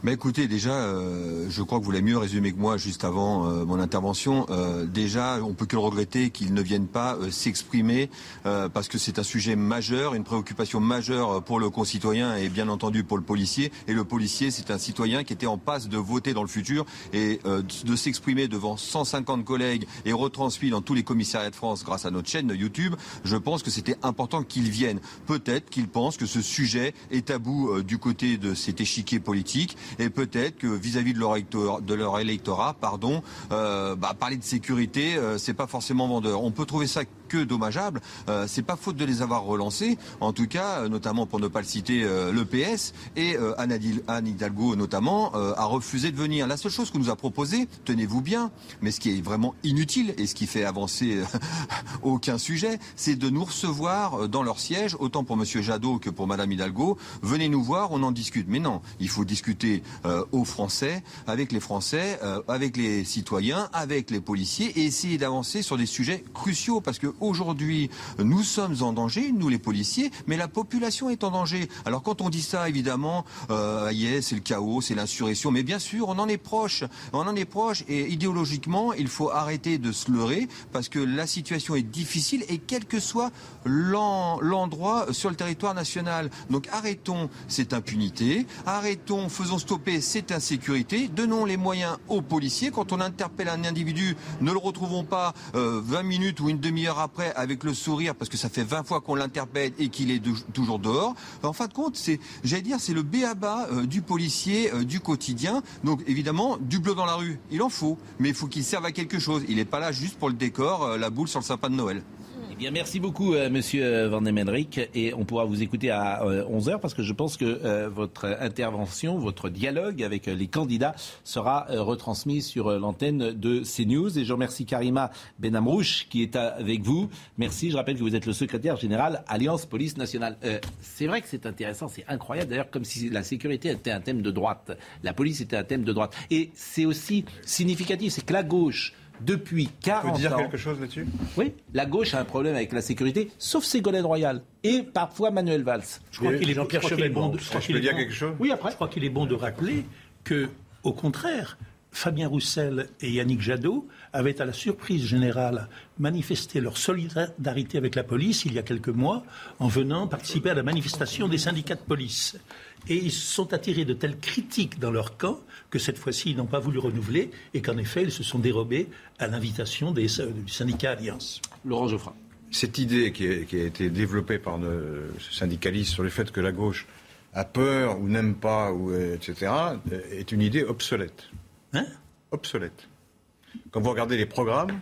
Mais écoutez, déjà, euh, je crois que vous l'avez mieux résumé que moi juste avant euh, mon intervention. Euh, déjà, on peut que le regretter qu'ils ne viennent pas euh, s'exprimer euh, parce que c'est un sujet majeur, une préoccupation majeure pour le concitoyen et bien entendu pour le policier. Et le policier, c'est un citoyen qui était en passe de voter dans le futur et euh, de s'exprimer devant 150 collègues et retransmis dans tous les commissariats de France grâce à notre chaîne YouTube. Je pense que c'était important qu'ils viennent. Peut-être qu'ils pensent que ce sujet est tabou du côté de cet échiquier politique et peut-être que vis-à-vis de leur électorat, de leur électorat pardon, euh, bah, parler de sécurité, euh, c'est pas forcément vendeur. On peut trouver ça que dommageable. Euh, c'est pas faute de les avoir relancés, en tout cas, euh, notamment pour ne pas le citer, euh, le PS et euh, Anne, Hidalgo notamment euh, a refusé de venir. La seule chose qu'on nous a proposé, tenez-vous bien, mais ce qui est vraiment inutile et ce qui fait avancer euh, aucun sujet, c'est de nous recevoir dans leur siège, autant pour Monsieur Jadot que pour Madame Hidalgo. Venez nous voir, on en discute. Mais non, il faut discuter aux Français, avec les Français, avec les citoyens, avec les policiers, et essayer d'avancer sur des sujets cruciaux, parce que aujourd'hui, nous sommes en danger, nous les policiers, mais la population est en danger. Alors quand on dit ça, évidemment, euh, c'est le chaos, c'est l'insurrection, mais bien sûr, on en est proche, on en est proche, et idéologiquement, il faut arrêter de se leurrer parce que la situation est difficile et quel que soit l'endroit sur le territoire national. Donc arrêtons cette impunité, arrêtons, faisons stopper cette insécurité, donnons les moyens aux policiers. Quand on interpelle un individu, ne le retrouvons pas 20 euh, minutes ou une demi-heure après avec le sourire parce que ça fait 20 fois qu'on l'interpelle et qu'il est toujours dehors. En fin de compte, c'est, j'allais dire, c'est le béaba euh, du policier euh, du quotidien. Donc évidemment, du bleu dans la rue, il en faut, mais il faut qu'il serve à quelque chose. Il n'est pas là juste pour le décor, la boule sur le sapin de Noël merci beaucoup, euh, Monsieur euh, Van Demenrik, et on pourra vous écouter à 11 euh, h parce que je pense que votre intervention, votre dialogue avec les candidats sera retransmis sur l'antenne de CNews. Et je remercie Karima Benamrouche qui est avec vous. Merci. Je rappelle que vous êtes le secrétaire général Alliance Police Nationale. c'est vrai que c'est intéressant, c'est incroyable. D'ailleurs, comme si la sécurité était un thème de droite, la police était un thème de droite. Et c'est aussi significatif, c'est que la gauche depuis 40 ans. dire quelque chose là-dessus? Oui, la gauche a un problème avec la sécurité, sauf Ségolène Royal et parfois Manuel Valls. Je crois qu'il est, Jean-Pierre bon de, je peux dire quelque chose? Oui, après. Je crois qu'il est bon de rappeler que, au contraire, Fabien Roussel et Yannick Jadot avaient, à la surprise générale, manifesté leur solidarité avec la police il y a quelques mois en venant participer à la manifestation des syndicats de police. Et ils sont attirés de telles critiques dans leur camp que cette fois-ci, ils n'ont pas voulu renouveler et qu'en effet, ils se sont dérobés à l'invitation du syndicat Alliance. Laurent Geoffrin. Cette idée qui a, été développée par ce syndicaliste sur le fait que la gauche a peur ou n'aime pas, ou, etc., est une idée obsolète. Hein? Obsolète. Quand vous regardez les programmes,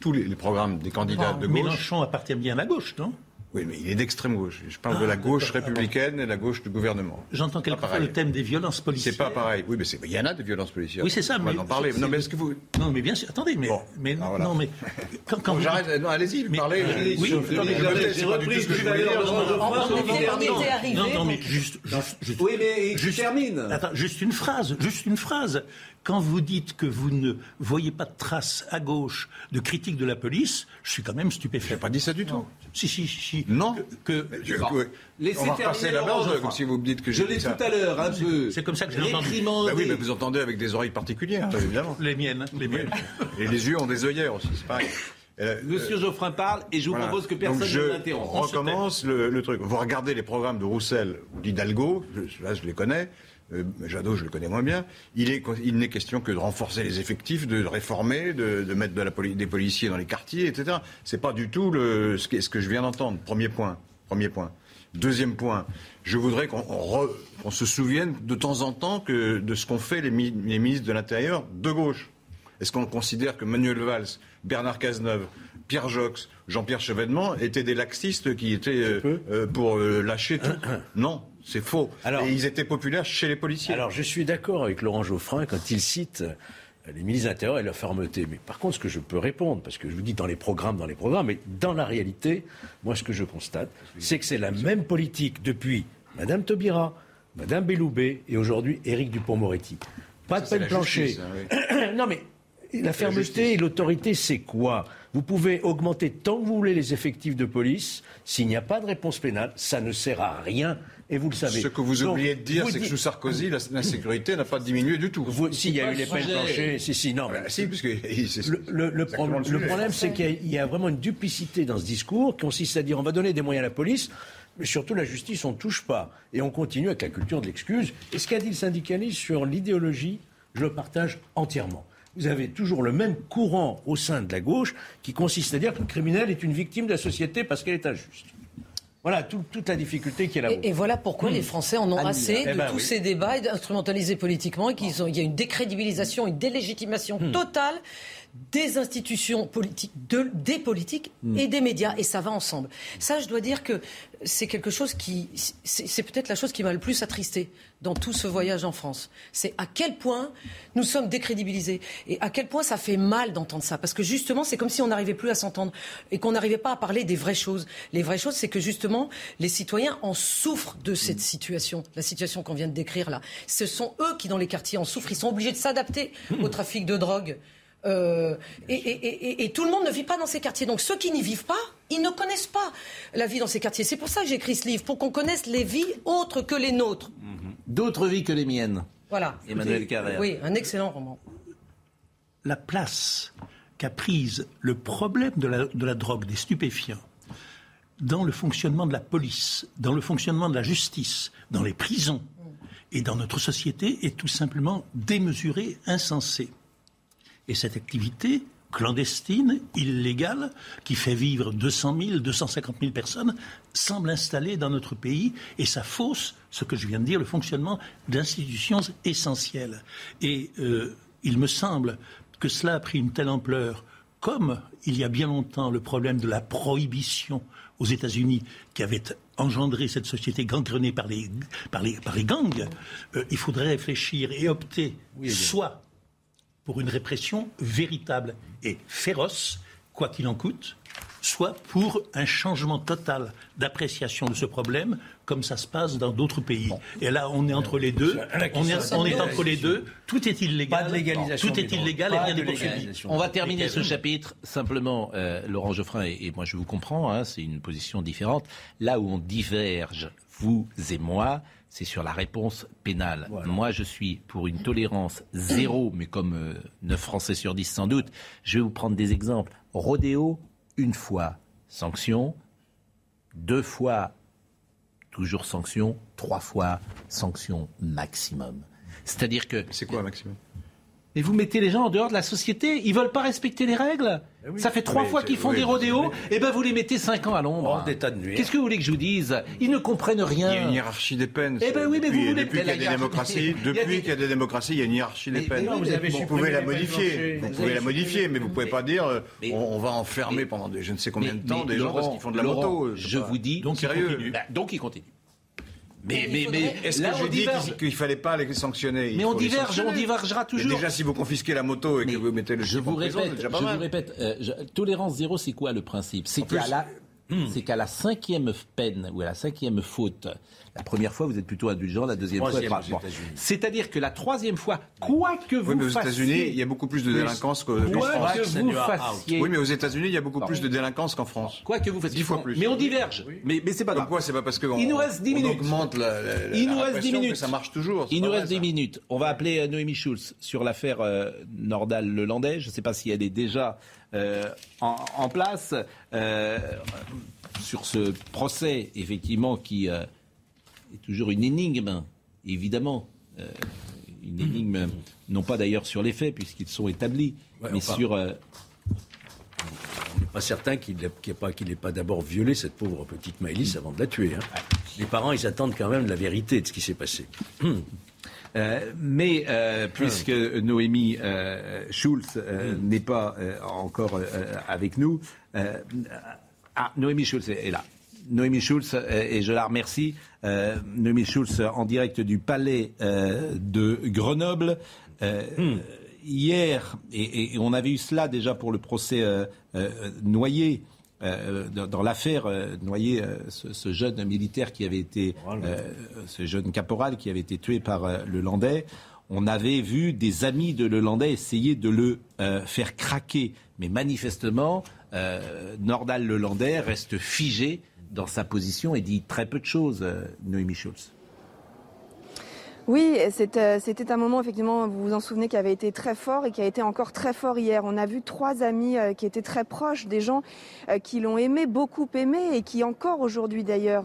tous les, programmes des candidats de gauche. Mélenchon appartient bien à la gauche, non? Oui, mais il est d'extrême gauche. Je parle de la ah, gauche républicaine et la gauche du gouvernement. J'entends quelquefois le thème des violences policières. C'est pas pareil. Oui, mais il y en a des violences policières. Oui, c'est ça. On mais en parler. Non, mais est-ce que vous Non, mais bien sûr. Attendez, mais mais ah, non, mais quand, quand vous... j'arrête. Non, allez-y, parlez. Euh, oui, j'ai repris ce que je dire. Non, non, mais juste, juste, oui, mais je termine. Attends, juste une phrase, juste une phrase. Quand vous dites que vous ne voyez pas de traces à gauche de critique de la police, je suis quand même stupéfait. Je n'ai pas dit ça du tout. Si, si, si. Non. Que, je, Laissez on va passer la barre, comme si vous me dites que je l'ai tout à l'heure, un peu. C'est comme ça que j'ai entendu. Bah oui, mais vous entendez avec des oreilles particulières, évidemment. Les miennes, les miennes. Et les yeux ont des œillères aussi, c'est pareil. Euh, Monsieur Geoffrin parle et je vous propose que personne ne l'interrompe. On recommence le, le, truc. Vous regardez les programmes de Roussel ou d'Hidalgo, là je les connais, euh, Jadot, je le connais moins bien, il, est, il n'est question que de renforcer les effectifs, de réformer, de, de mettre de la des policiers dans les quartiers, etc. C'est pas du tout le, ce, que, ce que je viens d'entendre. Premier point. Premier point. Deuxième point, je voudrais qu'on se souvienne de temps en temps que, de ce qu'ont fait les, les, ministres de l'Intérieur de gauche. Est-ce qu'on considère que Manuel Valls, Bernard Cazeneuve, Pierre Jox, Jean-Pierre Chevènement étaient des laxistes qui étaient euh, euh, pour lâcher tout? Non, c'est faux. Alors, Et ils étaient populaires chez les policiers. Alors, je suis d'accord avec Laurent Geoffrin quand il cite euh, les ministres intérieurs et leur fermeté. Mais par contre, ce que je peux répondre, parce que je vous dis dans les programmes, dans les programmes, mais dans la réalité, moi, ce que je constate, c'est que c'est la même politique depuis Madame Taubira, Madame Belloubet et aujourd'hui Éric Dupont-Moretti. Pas de peine plancher. Hein, non, mais la fermeté et l'autorité, c'est quoi? Vous pouvez augmenter tant que vous voulez les effectifs de police. S'il n'y a pas de réponse pénale, ça ne sert à rien et vous le savez. Ce que vous oubliez de dire, c'est que sous Sarkozy, l'insécurité n'a pas diminué du tout. S'il y a eu les peines planchées, si, si, non. Ah, si, puisque le, le, problème, c'est qu'il y, a vraiment une duplicité dans ce discours qui consiste à dire on va donner des moyens à la police. Mais surtout, la justice, on ne touche pas. Et on continue avec la culture de l'excuse. Et ce qu'a dit le syndicaliste sur l'idéologie, je le partage entièrement vous avez toujours le même courant au sein de la gauche qui consiste à dire que le criminel est une victime de la société parce qu'elle est injuste. Voilà toute la difficulté qui est là. Et, et, voilà pourquoi hmm. les Français en ont assez eh de ben tous ces débats instrumentalisés politiquement et qu'il y a une décrédibilisation, une délégitimation hmm. totale des institutions politiques, de, des politiques hmm. et des médias, et ça va ensemble. Ça, je dois dire que c'est quelque chose qui, c'est peut-être la chose qui m'a le plus attristé dans tout ce voyage en France. C'est à quel point nous sommes décrédibilisés et à quel point ça fait mal d'entendre ça. Parce que justement, c'est comme si on n'arrivait plus à s'entendre et qu'on n'arrivait pas à parler des vraies choses. Les vraies choses, c'est que justement, les citoyens en souffrent de cette situation, la situation qu'on vient de décrire là. Ce sont eux qui, dans les quartiers, en souffrent. Ils sont obligés de s'adapter au trafic de drogue Euh, et, et- et- et tout le monde ne vit pas dans ces quartiers. Donc ceux qui n'y vivent pas, ils ne connaissent pas la vie dans ces quartiers. C'est pour ça que j'ai écrit ce livre, pour qu'on connaisse les vies autres que les nôtres. D'autres vies que les miennes. Voilà. Emmanuel Carrère. Oui, un excellent roman. la place qu'a prise le problème de la, de la drogue, des stupéfiants, dans le fonctionnement de la police, dans le fonctionnement de la justice, dans les prisons et dans notre société est tout simplement démesurée, insensée. Et cette activité clandestine, illégale, qui fait vivre 200 000, 250 000 personnes, semble installée dans notre pays et ça fausse ce que je viens de dire, le fonctionnement d'institutions essentielles. Et euh, il me semble que cela a pris une telle ampleur, comme il y a bien longtemps le problème de la prohibition aux États-Unis qui avait engendré cette société gangrenée par les, par les, par les gangs, euh, il faudrait réfléchir et opter soit pour une répression véritable et féroce, quoi qu'il en coûte, soit pour un changement total d'appréciation de ce problème, comme ça se passe dans d'autres pays. Et là, on est entre les deux. On est, on est entre les deux. Tout est illégal. Pas de légalisation Tout est illégal et rien de n'est poursuivi. On va terminer ce chapitre simplement, euh, Laurent Geoffrin, et, et moi je vous comprends, hein, c'est une position différente. Là où on diverge, vous et moi, c'est sur la réponse pénale. Moi je suis pour une tolérance zéro, mais comme euh, 9 Français sur 10 sans doute. Je vais vous prendre des exemples. Rodéo, une fois, sanction. Deux fois, toujours sanction. Trois fois, sanction maximum. C'est-à-dire que... C'est quoi maximum? Mais vous mettez les gens en dehors de la société, ils veulent pas respecter les règles. Ça fait trois Mais fois qu'ils font oui, des rodéos, et ben vous les mettez cinq ans à l'ombre. Qu'est-ce que vous voulez que je vous dise? Ils ne comprennent rien. Il y a une hiérarchie des peines. Eh ben oui, mais depuis, vous voulez- depuis qu'il y a des démocraties, il y a depuis qu'il y a des démocraties, il y a une hiérarchie des peines. non, vous avez vous pouvez la modifier, vous pouvez la modifier, mais vous pouvez pas dire euh, on, va enfermer pendant je ne sais combien de temps des gens parce qu'ils font de la moto. Je vous dis, Donc, sérieux. continue. Bah, donc ils continuent. Mais, mais, mais Est-ce que dit diverge. qu'il- qu'il fallait pas les sanctionner Mais on diverge, on divergera toujours. Déjà, si vous confisquez la moto et que vous mettez le je vous prison, répète, je vous répète, euh, je- tolérance zéro, c'est quoi le principe? C'est qu'à plus- la, c'est qu'à la cinquième peine ou à la cinquième faute, la première fois vous êtes plutôt indulgent, la deuxième fois. Troisième bon. C'est-à-dire que la troisième fois, quoi que vous Oui, mais aux fassiez, États-Unis, il y a beaucoup plus de délinquance qu'en quoi France. que vous fassiez, Oui, mais aux États-Unis, il y a beaucoup plus de délinquance qu'en France. quoi que vous fassiez, Dix fois plus. Mais on diverge. Mais, mais c'est pas grave. Pourquoi C'est pas parce qu'on Il nous reste dix on minutes. augmente la, la- la- Il nous reste répression 10 minutes. ça marche toujours. Il nous reste 10 ça. minutes. On va appeler euh, Noémie Schulz sur l'affaire euh, Nordal-Lelandais. Je ne sais pas si elle est déjà en, en place. Euh, sur ce procès, effectivement, qui euh, est toujours une énigme, évidemment. Euh, une énigme, non pas d'ailleurs sur les faits, puisqu'ils sont établis, Ouais, mais sur... euh, On n'est pas certain qu'il n'ait pas d'abord violé cette pauvre petite Maëlys avant de la tuer. hein. Les parents, ils attendent quand même la vérité de ce qui s'est passé. Euh, mais euh, puisque Noémie euh, Schulz euh, n'est pas encore avec nous, ah, Noémie Schulz est là. Noémie Schulz, et je la remercie, euh, Noémie Schulz en direct du palais euh, de Grenoble. Euh, Hier, et, et on avait eu cela déjà pour le procès Noyer, euh, dans, dans l'affaire euh, Noyer, euh, ce, ce jeune militaire qui avait été, euh, ce jeune caporal qui avait été tué par le Landais, on avait vu des amis de le Landais essayer de le faire craquer. Mais manifestement, Nordal le Landais reste figé dans sa position et dit très peu de choses, Noémie Schulz. Oui, euh, c'était un moment, effectivement, vous vous en souvenez, qui avait été très fort et qui a été encore très fort hier. On a vu trois amis euh, qui étaient très proches, des gens euh, qui l'ont aimé, beaucoup aimé, et qui encore aujourd'hui d'ailleurs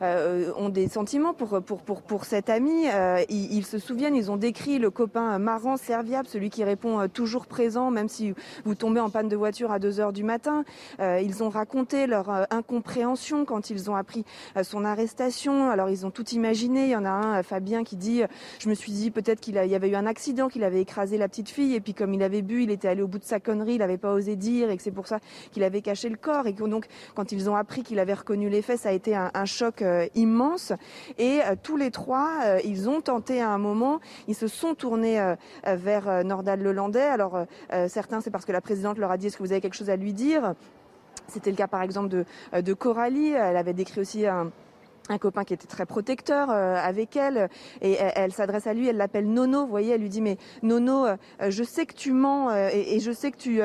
ont des sentiments pour, pour, pour, pour cet ami. Ils, se souviennent, ils ont décrit le copain marrant, serviable, celui qui répond toujours présent, même si vous tombez en panne de voiture à 2 heures du matin. Ils ont raconté leur incompréhension quand ils ont appris son arrestation. Alors ils ont tout imaginé. Il y en a un, Fabien, qui dit, euh, je me suis dit peut-être qu'il y avait eu un accident, qu'il avait écrasé la petite fille, et puis comme il avait bu, il était allé au bout de sa connerie, il n'avait pas osé dire, et que c'est pour ça qu'il avait caché le corps, et donc quand ils ont appris qu'il avait reconnu les ça a été un, choc euh, immense. Et euh, tous les trois, ils ont tenté à un moment, ils se sont tournés vers Nordal Lelandais. Alors certains, c'est parce que la présidente leur a dit, est-ce que vous avez quelque chose à lui dire? C'était le cas par exemple de, de Coralie, elle avait décrit aussi un un copain qui était très protecteur euh, avec elle et elle, s'adresse à lui, elle l'appelle Nono, vous voyez, elle lui dit mais Nono, euh, je sais que tu mens euh, et, je sais que tu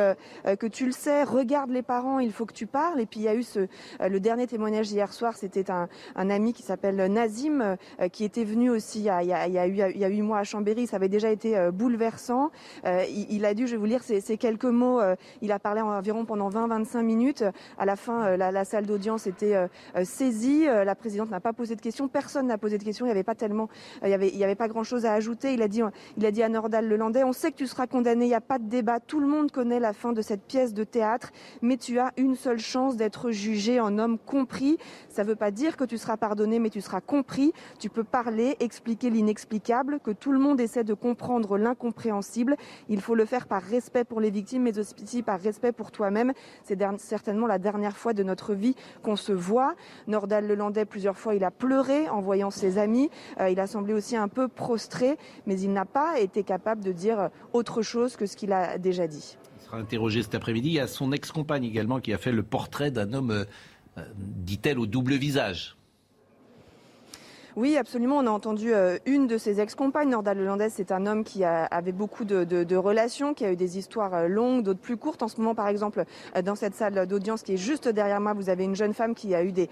que tu le sais, regarde les parents, il faut que tu parles. Et puis il y a eu ce le dernier témoignage hier soir, c'était un, un, ami qui s'appelle Nazim qui était venu aussi il y a, il y a, a il y a huit mois à Chambéry, ça avait déjà été bouleversant. Il, il, a dû, je vais vous lire ces, ces quelques mots, il a parlé environ pendant 20-25 minutes. À la fin, la, la salle d'audience était saisie, la présidente n'a pas posé de questions, personne n'a posé de questions, il n'y avait pas tellement, euh, il avait, pas grand chose à ajouter. Il a dit, il a dit à Nordal Lelandais, on sait que tu seras condamné, il n'y a pas de débat, tout le monde connaît la fin de cette pièce de théâtre, mais tu as une seule chance d'être jugé en homme compris. Ça ne veut pas dire que tu seras pardonné, mais tu seras compris. Tu peux parler, expliquer l'inexplicable, que tout le monde essaie de comprendre l'incompréhensible. Il faut le faire par respect pour les victimes, mais aussi par respect pour toi-même. C'est certainement la dernière fois de notre vie qu'on se voit. Nordal Lelandais, plusieurs fois, il a pleuré en voyant ses amis. Euh, il a semblé aussi un peu prostré, mais il n'a pas été capable de dire autre chose que ce qu'il a déjà dit. Il sera interrogé cet après-midi. Il y a son ex-compagne également qui a fait le portrait d'un homme, euh, euh, dit-elle, au double visage. Oui, absolument. On a entendu euh, une de ses ex-compagnes. Norda Lelandès, c'est un homme qui avait beaucoup de, relations, qui a eu des histoires euh, longues, d'autres plus courtes. En ce moment, par exemple, euh, dans cette salle d'audience qui est juste derrière moi, vous avez une jeune femme qui a eu des,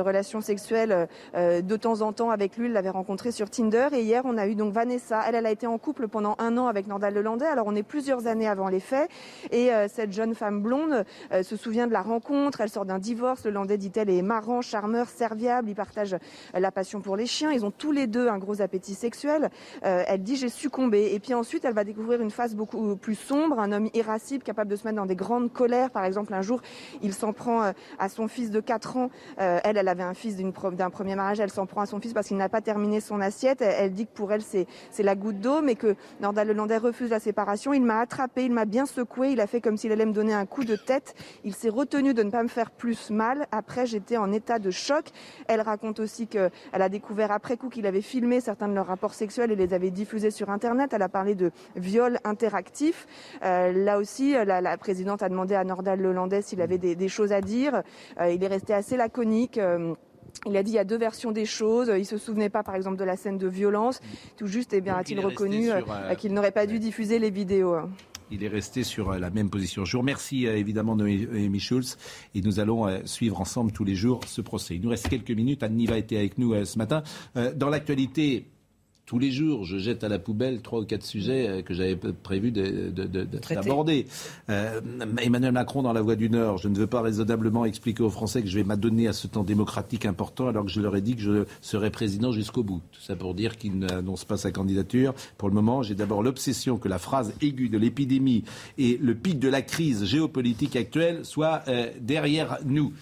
relations sexuelles de temps en temps avec lui. Il l'avait rencontré sur Tinder. Et hier, on a eu donc Vanessa. Elle, elle a été en couple pendant un an avec Nordal Lelandais. Alors, on est plusieurs années avant les faits. Et cette jeune femme blonde se souvient de la rencontre. Elle sort d'un divorce. Le Landais, dit-elle, est marrant, charmeur, serviable. Il partage la passion pour les chiens. Ils ont tous les deux un gros appétit sexuel. Euh, elle dit j'ai succombé. Et puis ensuite, elle va découvrir une face beaucoup plus sombre, un homme irascible, capable de se mettre dans des grandes colères. Par exemple, un jour, il s'en prend euh, à son fils de 4 ans. Euh, elle, elle avait un fils d'un premier mariage. Elle s'en prend à son fils parce qu'il n'a pas terminé son assiette. Elle, dit que pour elle, c'est la goutte d'eau, mais que Nordal Lelandais refuse la séparation. Il m'a attrapé, il m'a bien secoué. Il a fait comme s'il allait me donner un coup de tête. Il s'est retenu de ne pas me faire plus mal. Après, j'étais en état de choc. Elle raconte aussi qu'elle a découvert après coup qu'il avait filmé certains de leurs rapports sexuels et les avait diffusés sur Internet. Elle a parlé de viol interactif. Euh, là aussi, la, présidente a demandé à Nordal Lelandais s'il avait des, choses à dire. Euh, il est resté assez laconique. Euh, il a dit il y a deux versions des choses. Il se souvenait pas, par exemple, de la scène de violence. Tout juste, eh bien, a-t-il reconnu qu'il n'aurait pas dû diffuser les vidéos. Il est resté sur euh, la même position. Je vous remercie euh, évidemment Noémie Schulz et nous allons euh, suivre ensemble tous les jours ce procès. Il nous reste quelques minutes. Anne Niva était avec nous ce matin. Dans l'actualité, tous les jours, je jette à la poubelle trois ou quatre sujets euh, que j'avais prévu d'aborder. Euh, Emmanuel Macron dans la Voix du Nord, je ne veux pas raisonnablement expliquer aux Français que je vais m'adonner à ce temps démocratique important alors que je leur ai dit que je serai président jusqu'au bout. Tout ça pour dire qu'il n'annonce pas sa candidature. Pour le moment, j'ai d'abord l'obsession que la phrase aiguë de l'épidémie et le pic de la crise géopolitique actuelle soient euh, derrière nous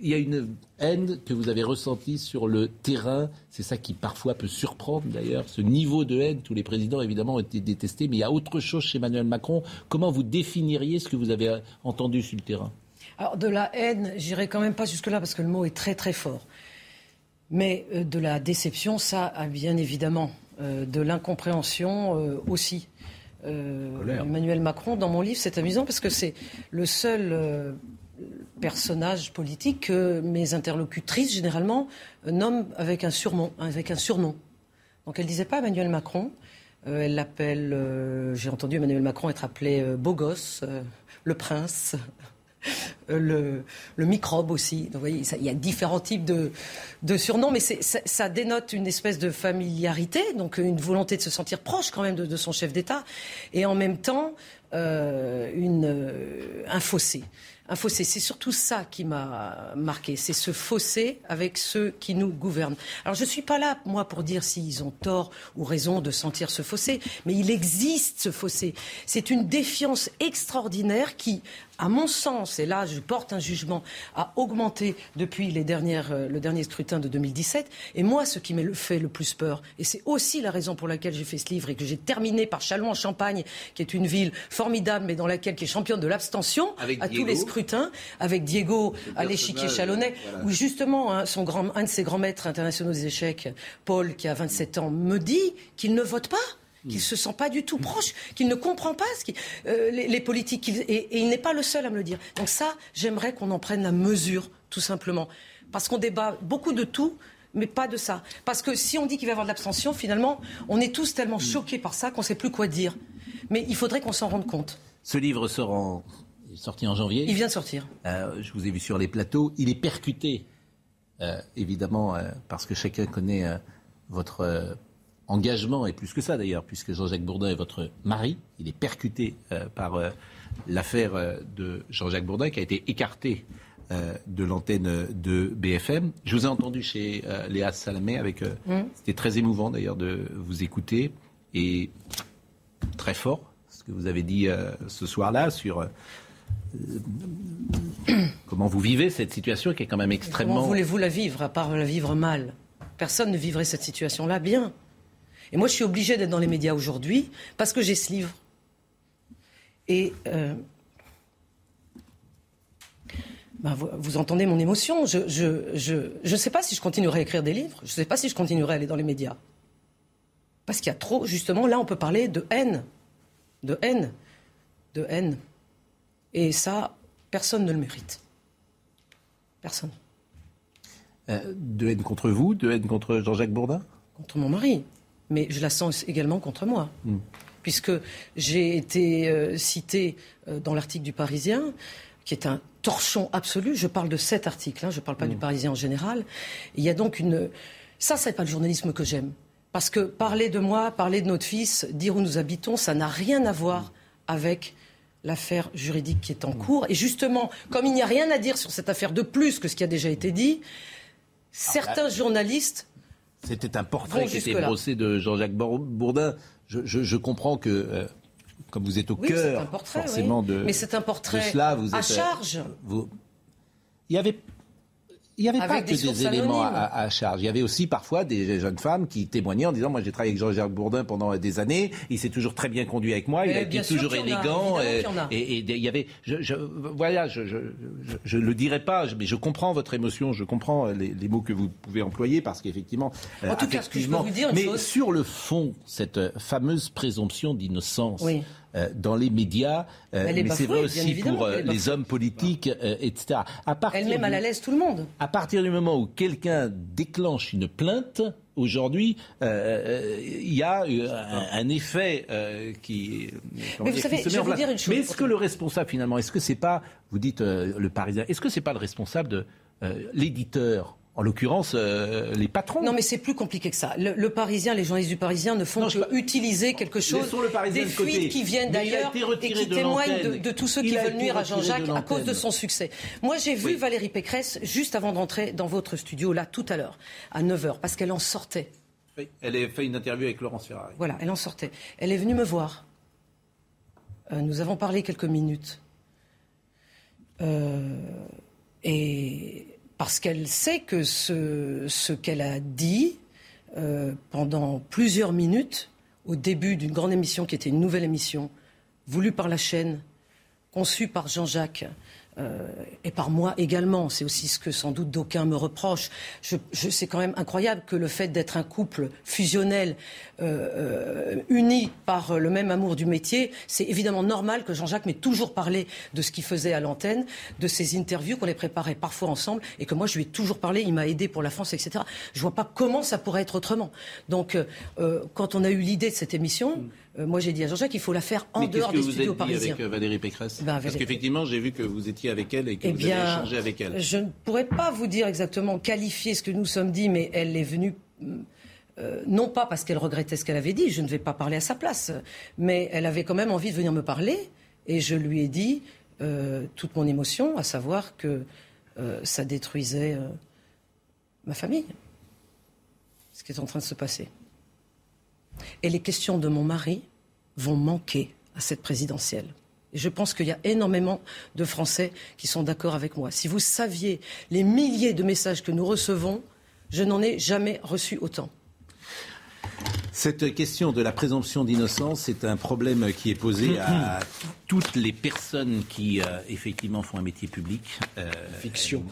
il y a une haine que vous avez ressentie sur le terrain. C'est ça qui parfois peut surprendre d'ailleurs. Ce niveau de haine, tous les présidents évidemment ont été détestés, mais il y a autre chose chez Emmanuel Macron. Comment vous définiriez ce que vous avez entendu sur le terrain? Alors de la haine, j'irai quand même pas jusque-là parce que le mot est très très fort. Mais euh, de la déception, ça a bien évidemment. Euh, de l'incompréhension euh, aussi. Emmanuel Macron, dans mon livre, c'est amusant parce que c'est le seul personnage politique que mes interlocutrices, généralement, nomment avec un surnom. Donc elle ne disait pas Emmanuel Macron. Euh, elle l'appelle, euh, j'ai entendu Emmanuel Macron être appelé euh, beau gosse, le prince, le, microbe aussi. Donc, vous voyez, il y a différents types de, surnoms, mais ça, dénote une espèce de familiarité, donc une volonté de se sentir proche quand même de, son chef d'État, et en même temps un fossé un fossé. C'est surtout ça qui m'a marqué, c'est ce fossé avec ceux qui nous gouvernent. Alors je ne suis pas là, moi, pour dire s'ils ont tort ou raison de sentir ce fossé, mais il existe ce fossé. C'est une défiance extraordinaire qui, à mon sens, et là je porte un jugement, a augmenté depuis les dernières, euh, le dernier scrutin de 2017. Et moi, ce qui m'a fait le plus peur, et c'est aussi la raison pour laquelle j'ai fait ce livre et que j'ai terminé par Châlons-en-Champagne, qui est une ville formidable, mais dans laquelle qui est championne de l'abstention à tous les scrutins, avec Diego à l'échiquier chalonnais, où justement hein, son grand, un de ses grands maîtres internationaux des échecs, Paul, qui a 27 ans, me dit qu'il ne vote pas qu'il se sent pas du tout proche, qu'il ne comprend pas ce qui, euh, les, politiques, et, il n'est pas le seul à me le dire. Donc ça, j'aimerais qu'on en prenne la mesure, tout simplement, parce qu'on débat beaucoup de tout, mais pas de ça. Parce que si on dit qu'il va y avoir de l'abstention, finalement, on est tous tellement choqués par ça qu'on ne sait plus quoi dire. Mais il faudrait qu'on s'en rende compte. Ce livre sort en- sorti en janvier. Il vient de sortir. Euh, je vous ai vu sur les plateaux. Il est percuté, euh, évidemment, euh, parce que chacun connaît votre engagement, et plus que ça d'ailleurs, puisque Jean-Jacques Bourdin est votre mari. Il est percuté euh, par euh, l'affaire euh, de Jean-Jacques Bourdin, qui a été écarté euh, de l'antenne de BFM. Je vous ai entendu chez Léa Salamé avec. Mm. C'était très émouvant d'ailleurs de vous écouter et très fort ce que vous avez dit ce soir-là sur comment vous vivez cette situation qui est quand même Comment extrêmement. voulez-vous la vivre, à part la vivre mal? Personne ne vivrait cette situation-là bien. Et moi, je suis obligée d'être dans les médias aujourd'hui parce que j'ai ce livre. Et euh, ben, vous, vous entendez mon émotion. Je ne je, je, je sais pas si je continuerai à écrire des livres. Je ne sais pas si je continuerai à aller dans les médias. Parce qu'il y a trop, justement, là, on peut parler de haine. De haine. De haine. Et ça, personne ne le mérite. Personne. Euh, de haine contre vous, de haine contre Jean-Jacques Bourdin? Contre mon mari. Mais je la sens également contre moi. Mm. Puisque j'ai été euh, citée euh, dans l'article du Parisien, qui est un torchon absolu. Je parle de cet article, hein, je ne parle pas du Parisien en général. Il y a donc une. Ça, c'est pas le journalisme que j'aime. Parce que parler de moi, parler de notre fils, dire où nous habitons, ça n'a rien à voir avec l'affaire juridique qui est en cours. Et justement, comme il n'y a rien à dire sur cette affaire de plus que ce qui a déjà été dit, certains journalistes C'était un portrait Vont qui était brossé de Jean-Jacques Bour- Bourdin. Je, je- je comprends que, euh, comme vous êtes au Oui, cœur portrait, forcément oui. de, Mais c'est un portrait de cela, vous à êtes, euh, charge. vous- Il y avait il n'y avait Avec pas que des éléments à, charge. Il y avait aussi parfois des jeunes femmes qui témoignaient en disant Moi, j'ai travaillé avec Jean-Jacques Bourdin pendant des années, il s'est toujours très bien conduit avec moi, il a été toujours a, élégant. euh, y en a. et, et il y avait. Je, je- voilà, je ne le dirai pas, mais je comprends votre émotion, je comprends les, les mots que vous pouvez employer parce qu'effectivement. euh, En tout cas, ce que je peux vous dire une mais chose- sur le fond, cette euh, fameuse présomption d'innocence Oui. euh, dans les médias, euh, mais c'est vrai aussi pour euh, les hommes politiques, euh, etc. À partir Elle met mal à l'aise tout le monde. à partir du moment où quelqu'un déclenche une plainte, aujourd'hui, euh, euh, il y a euh, un, un effet euh, qui, Mais vous dire, savez, je vais vous place. dire une chose. Mais est-ce que le responsable, finalement, est-ce que c'est pas, vous dites euh, le Parisien, est-ce que c'est pas le responsable de l'éditeur en l'occurrence, euh, les patrons. Non, mais c'est plus compliqué que ça. Le, le Parisien, les journalistes du Parisien ne font que utiliser quelque chose, Laissons le Parisien des de côté. fuites qui viennent d'ailleurs et qui de témoignent de, tous ceux Il qui veulent nuire à Jean-Jacques à cause de son succès. Moi, j'ai vu Oui. Valérie Pécresse juste avant d'entrer dans votre studio, là, tout à l'heure, à 9h, parce qu'elle en sortait. Oui, Elle a fait une interview avec Laurence Ferrari. Voilà, elle en sortait. Elle est venue me voir. Euh, nous avons parlé quelques minutes. Euh, et parce qu'elle sait que ce, qu'elle a dit euh, pendant plusieurs minutes, au début d'une grande émission qui était une nouvelle émission, voulue par la chaîne, conçue par Jean-Jacques, euh, et par moi également. C'est aussi ce que sans doute d'aucuns me reprochent. Je, je- c'est quand même incroyable que le fait d'être un couple fusionnel, euh, euh, uni par le même amour du métier, c'est évidemment normal que Jean-Jacques m'ait toujours parlé de ce qu'il faisait à l'antenne, de ses interviews qu'on les préparait parfois ensemble, et que moi je lui ai toujours parlé. Il m'a aidé pour la France, etc. Je vois pas comment ça pourrait être autrement. Donc, euh, quand on a eu l'idée de cette émission, euh, moi j'ai dit à Jean-Jacques, il faut la faire en Mais qu'est-ce dehors que des vous studios êtes dit parisiens. avec euh, Valérie Pécresse Ben, Parce qu'effectivement, j'ai vu que vous étiez avec elle et que Eh vous bien, avez échangé avec elle. Je ne pourrais pas vous dire exactement qualifier ce que nous sommes dit, mais elle est venue. euh, non pas parce qu'elle regrettait ce qu'elle avait dit, je ne vais pas parler à sa place, mais elle avait quand même envie de venir me parler, et je lui ai dit euh, toute mon émotion, à savoir que euh, ça détruisait ma famille, ce qui est en train de se passer. Et les questions de mon mari vont manquer à cette présidentielle. Et je pense qu'il y a énormément de Français qui sont d'accord avec moi. Si vous saviez les milliers de messages que nous recevons, je n'en ai jamais reçu autant. Cette question de la présomption d'innocence, c'est un problème qui est posé à toutes les personnes qui, euh, effectivement, font un métier public. Euh, Fiction.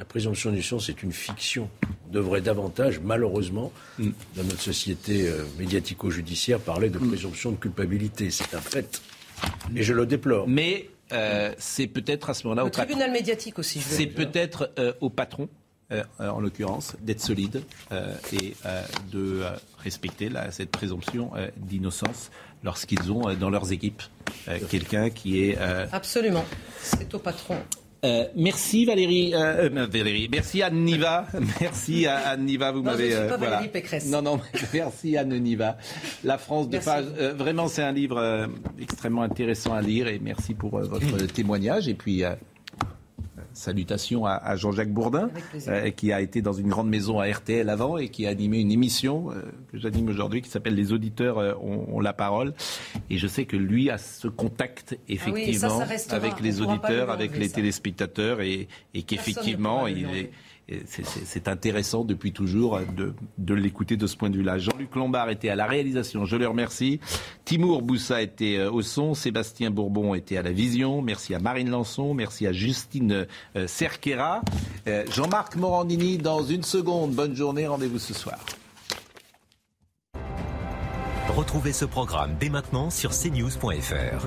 La présomption d'innocence est une fiction. On devrait davantage, malheureusement, dans notre société euh, médiatico-judiciaire, parler de présomption de culpabilité. C'est un fait. Et je le déplore. Mais euh, c'est peut-être à ce moment-là Le au patron. tribunal médiatique aussi, C'est peut-être euh, au patron euh, en l'occurrence, d'être solide euh, et euh, de respecter cette présomption d'innocence lorsqu'ils ont dans leurs équipes quelqu'un qui est... Absolument, c'est au patron. Euh, merci Valérie, euh, Valérie, merci Anne Niva, merci à Anne Niva, vous m'avez. Euh, voilà. Pécresse. Non non, merci Anne Niva. La France de page, vraiment c'est un livre extrêmement intéressant à lire et merci pour votre témoignage et puis Salutations à, Jean-Jacques Bourdin, euh, qui a été dans une grande maison à RTL avant et qui a animé une émission euh, que j'anime aujourd'hui qui s'appelle Les auditeurs euh, ont, la parole. Et je sais que lui a ce contact ah effectivement avec les auditeurs, avec les téléspectateurs et, et qu'effectivement il est c'est intéressant depuis toujours de, de l'écouter de ce point de vue-là. Jean-Luc Lombard était à la réalisation, je le remercie. Timour Boussa était euh, au son, Sébastien Bourbon était à la vision. Merci à Marine Lançon, merci à Justine euh, Cerquera. Euh, Jean-Marc Morandini dans une seconde. Bonne journée, rendez-vous ce soir. Retrouvez ce programme dès maintenant sur cnews.fr.